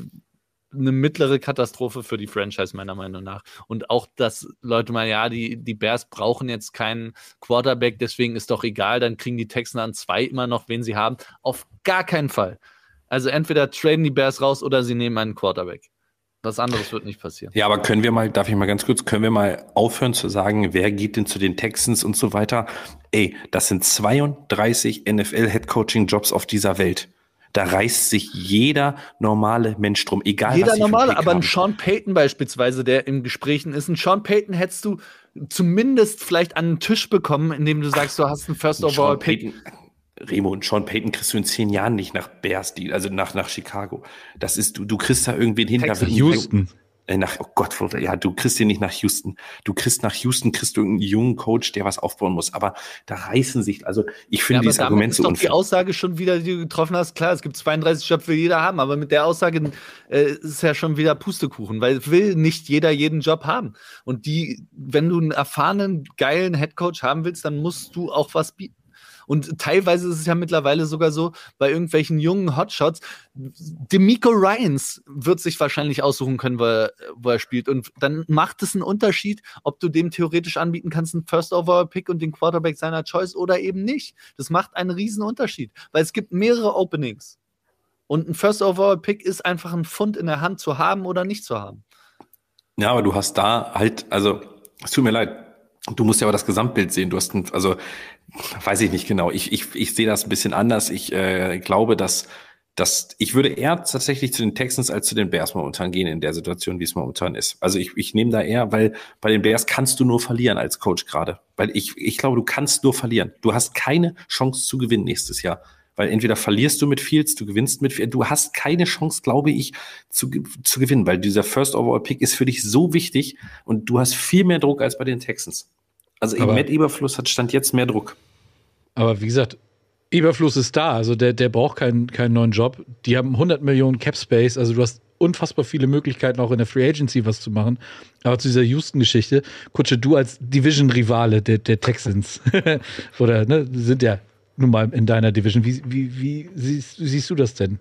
eine mittlere Katastrophe für die Franchise, meiner Meinung nach. Und auch, dass Leute mal, ja, die, die Bears brauchen jetzt keinen Quarterback, deswegen ist doch egal, dann kriegen die Texans an zwei immer noch, wen sie haben. Auf gar keinen Fall. Also entweder traden die Bears raus oder sie nehmen einen Quarterback. Was anderes wird nicht passieren. Ja, aber können wir mal, darf ich mal ganz kurz, können wir mal aufhören zu sagen, wer geht denn zu den Texans und so weiter? Ey, das sind 32 NFL-Head-Coaching-Jobs auf dieser Welt. Da reißt sich jeder normale Mensch drum, egal jeder was Jeder normale, aber ein Sean Payton beispielsweise, der im Gesprächen ist, ein Sean Payton hättest du zumindest vielleicht an den Tisch bekommen, indem du sagst, du hast einen First Overall Pick. Remo und Sean Payton kriegst du in zehn Jahren nicht nach Bears, also nach, nach Chicago. Das ist, du, du kriegst da irgendwen hin. Texas Houston. Äh, nach, oh Gott, ja, du kriegst den nicht nach Houston. Du kriegst nach Houston, kriegst du irgendeinen jungen Coach, der was aufbauen muss. Aber da reißen sich, also ich finde ja, dieses Argument so unfair. die Aussage schon wieder, die du getroffen hast, klar, es gibt 32 Jobs, will jeder haben, aber mit der Aussage äh, ist ja schon wieder Pustekuchen, weil will nicht jeder jeden Job haben. Und die, wenn du einen erfahrenen, geilen Headcoach haben willst, dann musst du auch was bieten. Und teilweise ist es ja mittlerweile sogar so, bei irgendwelchen jungen Hotshots, Demico Ryans wird sich wahrscheinlich aussuchen können, wo er, wo er spielt. Und dann macht es einen Unterschied, ob du dem theoretisch anbieten kannst, einen First Overall Pick und den Quarterback seiner Choice oder eben nicht. Das macht einen riesen Unterschied, weil es gibt mehrere Openings. Und ein First Overall Pick ist einfach ein Fund in der Hand zu haben oder nicht zu haben. Ja, aber du hast da halt, also, es tut mir leid, Du musst ja aber das Gesamtbild sehen. Du hast, ein, also weiß ich nicht genau. Ich, ich, ich sehe das ein bisschen anders. Ich äh, glaube, dass, dass ich würde eher tatsächlich zu den Texans als zu den Bears momentan gehen in der Situation, wie es momentan ist. Also ich, ich nehme da eher, weil bei den Bears kannst du nur verlieren als Coach gerade. Weil ich, ich glaube, du kannst nur verlieren. Du hast keine Chance zu gewinnen nächstes Jahr. Weil entweder verlierst du mit Fields, du gewinnst mit Fields. Du hast keine Chance, glaube ich, zu, zu gewinnen, weil dieser First Overall Pick ist für dich so wichtig und du hast viel mehr Druck als bei den Texans. Also aber, Matt Eberfluss hat Stand jetzt mehr Druck. Aber wie gesagt, Eberfluss ist da, also der, der braucht keinen, keinen neuen Job. Die haben 100 Millionen Cap Space, also du hast unfassbar viele Möglichkeiten, auch in der Free Agency was zu machen. Aber zu dieser Houston-Geschichte, Kutsche, du als Division-Rivale der, der Texans, oder ne, sind ja nun mal in deiner Division. Wie, wie, wie siehst, siehst du das denn?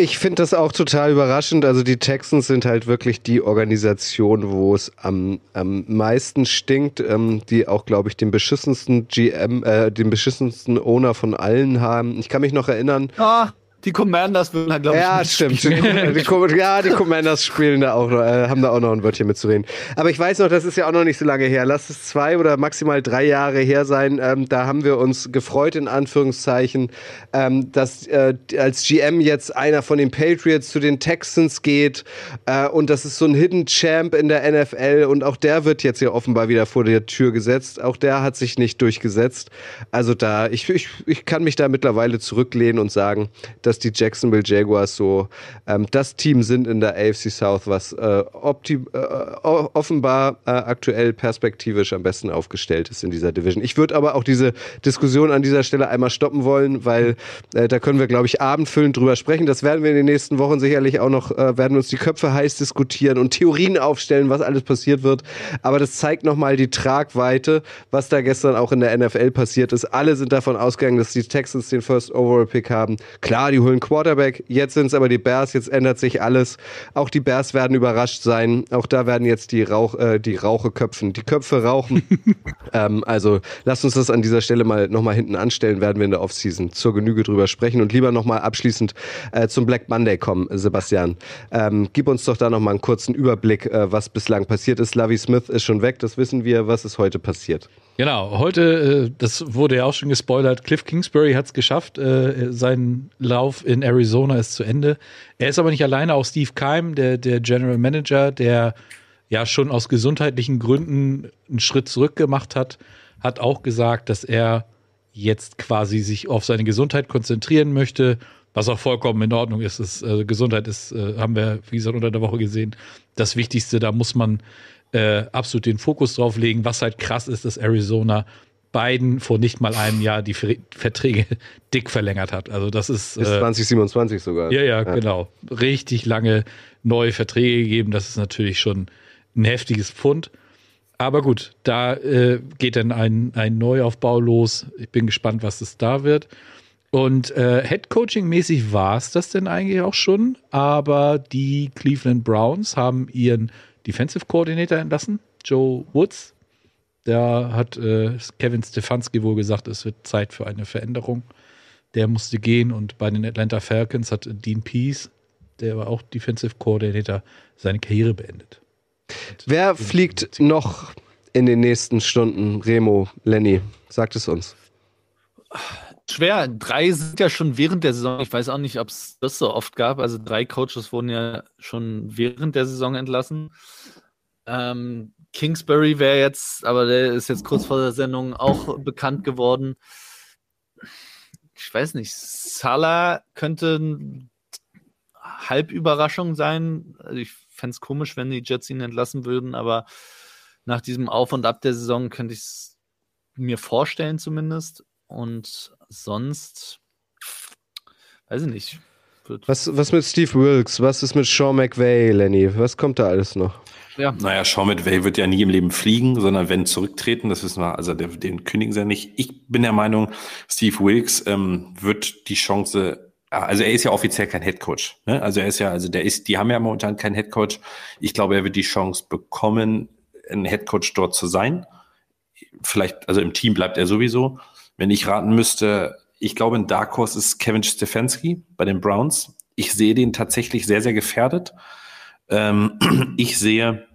Ich finde das auch total überraschend. Also die Texans sind halt wirklich die Organisation, wo es am, am meisten stinkt, ähm, die auch, glaube ich, den beschissensten GM, äh, den beschissensten Owner von allen haben. Ich kann mich noch erinnern. Ah, die Commanders würden da, glaube ich, Ja, stimmt. Die, ja, die Commanders spielen da auch, äh, haben da auch noch ein Wörtchen mitzureden. Aber ich weiß noch, das ist ja auch noch nicht so lange her. Lass es zwei oder maximal drei Jahre her sein. Ähm, da haben wir uns gefreut, in Anführungszeichen, ähm, dass äh, als GM jetzt einer von den Patriots zu den Texans geht. Äh, und das ist so ein Hidden Champ in der NFL. Und auch der wird jetzt hier offenbar wieder vor der Tür gesetzt. Auch der hat sich nicht durchgesetzt. Also da, ich, ich, ich kann mich da mittlerweile zurücklehnen und sagen, dass dass die Jacksonville Jaguars so ähm, das Team sind in der AFC South, was äh, äh, offenbar äh, aktuell perspektivisch am besten aufgestellt ist in dieser Division. Ich würde aber auch diese Diskussion an dieser Stelle einmal stoppen wollen, weil äh, da können wir, glaube ich, abendfüllend drüber sprechen. Das werden wir in den nächsten Wochen sicherlich auch noch, äh, werden uns die Köpfe heiß diskutieren und Theorien aufstellen, was alles passiert wird. Aber das zeigt nochmal die Tragweite, was da gestern auch in der NFL passiert ist. Alle sind davon ausgegangen, dass die Texans den First Overall Pick haben. Klar, die holen Quarterback. Jetzt sind es aber die Bears. Jetzt ändert sich alles. Auch die Bears werden überrascht sein. Auch da werden jetzt die Rauch, äh, die Rauche köpfen. Die Köpfe rauchen. ähm, also lasst uns das an dieser Stelle mal nochmal hinten anstellen. Werden wir in der Offseason zur Genüge drüber sprechen und lieber nochmal abschließend äh, zum Black Monday kommen, Sebastian. Ähm, gib uns doch da nochmal einen kurzen Überblick, äh, was bislang passiert ist. Lavi Smith ist schon weg. Das wissen wir. Was ist heute passiert? Genau, heute, äh, das wurde ja auch schon gespoilert, Cliff Kingsbury hat es geschafft, äh, sein Lauf in Arizona ist zu Ende. Er ist aber nicht alleine, auch Steve Keim, der, der General Manager, der ja schon aus gesundheitlichen Gründen einen Schritt zurück gemacht hat, hat auch gesagt, dass er jetzt quasi sich auf seine Gesundheit konzentrieren möchte, was auch vollkommen in Ordnung ist. ist äh, Gesundheit ist, haben wir, wie gesagt, unter der Woche gesehen, das Wichtigste. Da muss man äh, absolut den Fokus drauf legen. Was halt krass ist, dass Arizona Biden vor nicht mal einem Jahr die Verträge dick verlängert hat. Also das ist bis 2027 äh, sogar. Ja, ja, ja, genau. Richtig lange neue Verträge gegeben. Das ist natürlich schon ein heftiges Pfund. Aber gut, da äh, geht dann ein, ein Neuaufbau los. Ich bin gespannt, was es da wird. Und äh, Head-Coaching-mäßig war es das denn eigentlich auch schon. Aber die Cleveland Browns haben ihren Defensive Coordinator entlassen, Joe Woods. Der hat äh, Kevin Stefanski wohl gesagt, es wird Zeit für eine Veränderung. Der musste gehen und bei den Atlanta Falcons hat Dean Pease, der war auch Defensive Coordinator, seine Karriere beendet. Wer fliegt noch in den nächsten Stunden? Remo, Lenny, sagt es uns. Schwer. Drei sind ja schon während der Saison. Ich weiß auch nicht, ob es das so oft gab. Also drei Coaches wurden ja schon während der Saison entlassen. Ähm, Kingsbury wäre jetzt, aber der ist jetzt kurz vor der Sendung auch bekannt geworden. Ich weiß nicht, Salah könnte eine Halbüberraschung sein. Also ich fände es komisch, wenn die Jets ihn entlassen würden, aber nach diesem Auf und Ab der Saison könnte ich es mir vorstellen zumindest. Und sonst, weiß ich nicht. Was, was mit Steve Wilkes? Was ist mit Sean McVay, Lenny? Was kommt da alles noch? Ja. Naja, Sean McVay wird ja nie im Leben fliegen, sondern wenn zurücktreten, das wissen wir, also der, den kündigen sie ja nicht. Ich bin der Meinung, Steve Wilkes ähm, wird die Chance also er ist ja offiziell kein Headcoach. Ne? Also er ist ja, also der ist, die haben ja momentan keinen Headcoach. Ich glaube, er wird die Chance bekommen, ein Headcoach dort zu sein. Vielleicht, also im Team bleibt er sowieso. Wenn ich raten müsste, ich glaube, ein Dark Horse ist Kevin Stefanski bei den Browns. Ich sehe den tatsächlich sehr, sehr gefährdet. Ähm, ich sehe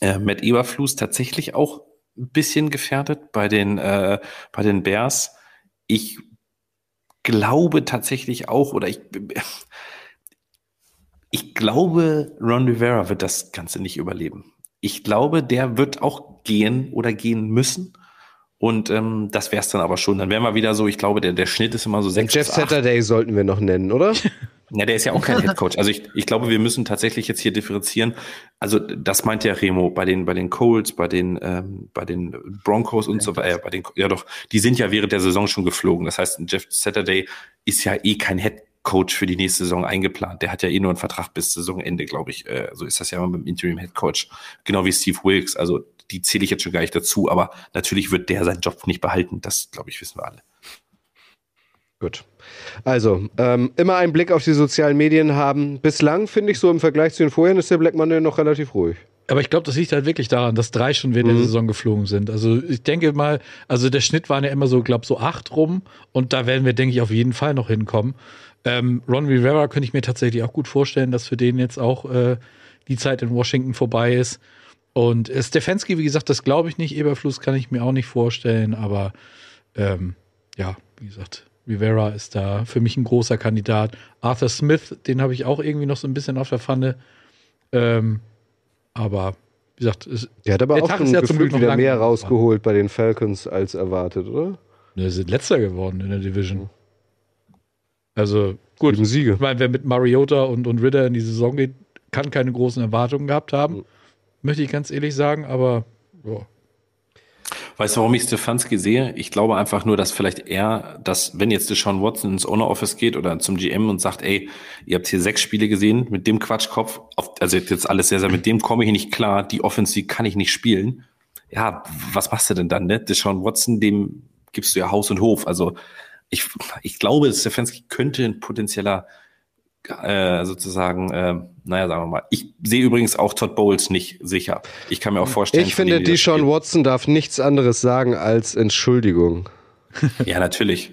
äh, Matt Eberflus tatsächlich auch ein bisschen gefährdet bei den, äh, bei den Bears. Ich glaube tatsächlich auch, oder ich, ich glaube, Ron Rivera wird das Ganze nicht überleben. Ich glaube, der wird auch gehen oder gehen müssen. Und ähm, das wäre es dann aber schon. Dann wären wir wieder so, ich glaube, der, der Schnitt ist immer so sechs. Jeff Saturday sollten wir noch nennen, oder? Ja, der ist ja auch kein Headcoach. Also ich, ich glaube, wir müssen tatsächlich jetzt hier differenzieren. Also das meint ja Remo bei den bei den Colts, bei den ähm, bei den Broncos und so weiter. Äh, bei den ja doch, die sind ja während der Saison schon geflogen. Das heißt, Jeff Saturday ist ja eh kein Headcoach für die nächste Saison eingeplant. Der hat ja eh nur einen Vertrag bis Saisonende, glaube ich. Äh, so ist das ja immer mit dem Interim Headcoach. Genau wie Steve Wilkes. Also die zähle ich jetzt schon gar nicht dazu, aber natürlich wird der seinen Job nicht behalten. Das, glaube ich, wissen wir alle. Gut. Also, ähm, immer einen Blick auf die sozialen Medien haben. Bislang finde ich so im Vergleich zu den vorherigen ist der Black Monday noch relativ ruhig. Aber ich glaube, das liegt halt wirklich daran, dass drei schon während mhm. der Saison geflogen sind. Also ich denke mal, also der Schnitt waren ja immer so, glaube so acht rum und da werden wir, denke ich, auf jeden Fall noch hinkommen. Ähm, Ron Rivera könnte ich mir tatsächlich auch gut vorstellen, dass für den jetzt auch äh, die Zeit in Washington vorbei ist. Und äh, Stefanski, wie gesagt, das glaube ich nicht. Eberfluss kann ich mir auch nicht vorstellen, aber ähm, ja, wie gesagt, Rivera ist da für mich ein großer Kandidat. Arthur Smith, den habe ich auch irgendwie noch so ein bisschen auf der Pfanne. Ähm, aber wie gesagt, es, der hat aber der auch schon ja gefühlt wieder mehr rausgeholt bei den Falcons als erwartet, oder? Ne, sind letzter geworden in der Division. Also gut. Siege. Ich meine, wer mit Mariota und, und Ritter in die Saison geht, kann keine großen Erwartungen gehabt haben. Möchte ich ganz ehrlich sagen, aber ja. Weißt du, warum ich Stefanski sehe? Ich glaube einfach nur, dass vielleicht er, dass wenn jetzt Deshaun Watson ins Owner Office geht oder zum GM und sagt, ey, ihr habt hier sechs Spiele gesehen mit dem Quatschkopf, also jetzt alles sehr, sehr, mit dem komme ich nicht klar, die Offensive kann ich nicht spielen. Ja, was machst du denn dann, ne? Deshaun Watson, dem gibst du ja Haus und Hof. Also ich, ich glaube, Stefanski könnte ein potenzieller äh, sozusagen, äh, naja, sagen wir mal. Ich sehe übrigens auch Todd Bowles nicht sicher. Ich kann mir auch vorstellen. Ich finde, Deshaun Watson darf nichts anderes sagen als Entschuldigung. Ja, natürlich.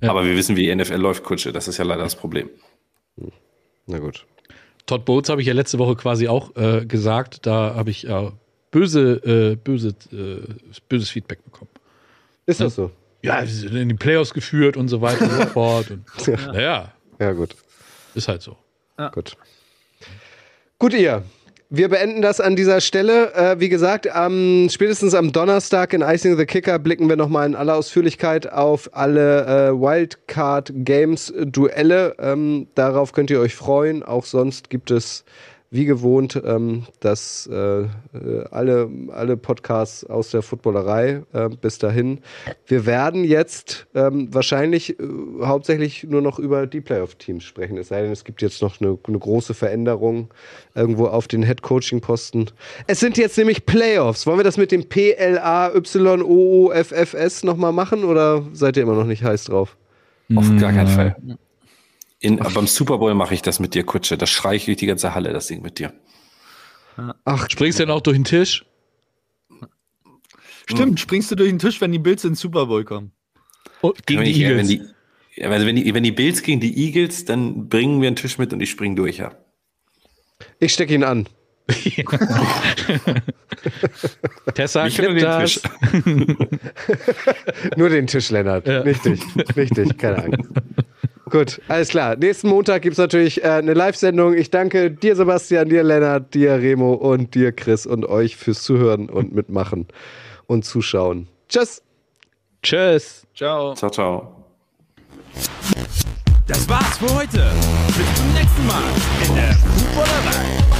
Ja. Aber wir wissen, wie die NFL läuft, Kutsche. Das ist ja leider das Problem. Na gut. Todd Bowles habe ich ja letzte Woche quasi auch äh, gesagt. Da habe ich äh, böse, äh, böse, äh, böses Feedback bekommen. Ist das so? Ja, sie sind in die Playoffs geführt und so weiter und so fort. Und, ja. Naja. Ja, gut. Ist halt so. Ja. Gut. Gut, ihr. Wir beenden das an dieser Stelle. Äh, wie gesagt, am, spätestens am Donnerstag in Icing the Kicker blicken wir nochmal in aller Ausführlichkeit auf alle äh, Wildcard Games Duelle. Ähm, darauf könnt ihr euch freuen. Auch sonst gibt es wie gewohnt, ähm, dass äh, äh, alle, alle Podcasts aus der Footballerei äh, bis dahin. Wir werden jetzt ähm, wahrscheinlich äh, hauptsächlich nur noch über die Playoff-Teams sprechen. Es sei denn, es gibt jetzt noch eine, eine große Veränderung irgendwo auf den Head-Coaching-Posten. Es sind jetzt nämlich Playoffs. Wollen wir das mit dem P-L-A-Y-O-O-F-F-S nochmal machen oder seid ihr immer noch nicht heiß drauf? Auf gar keinen Fall. In, beim Super Bowl mache ich das mit dir, Kutsche. Das schreie ich durch die ganze Halle, das Ding mit dir. Ach, springst du denn auch durch den Tisch? Stimmt, hm. springst du durch den Tisch, wenn die Bills ins Super Bowl kommen? Oh, gegen wenn die Eagles. Wenn die, also wenn, die, wenn die Bills gegen die Eagles, dann bringen wir einen Tisch mit und ich spring durch, ja. Ich stecke ihn an. Tessa, ich den Tisch. Nur den Tisch, Lennart. Ja. Nicht dich, keine Angst. Gut, alles klar. Nächsten Montag gibt es natürlich äh, eine Live-Sendung. Ich danke dir, Sebastian, dir, Lennart, dir, Remo und dir, Chris und euch fürs Zuhören und Mitmachen und Zuschauen. Tschüss. Tschüss. Ciao. Ciao, ciao. Das war's für heute. Bis zum nächsten Mal in der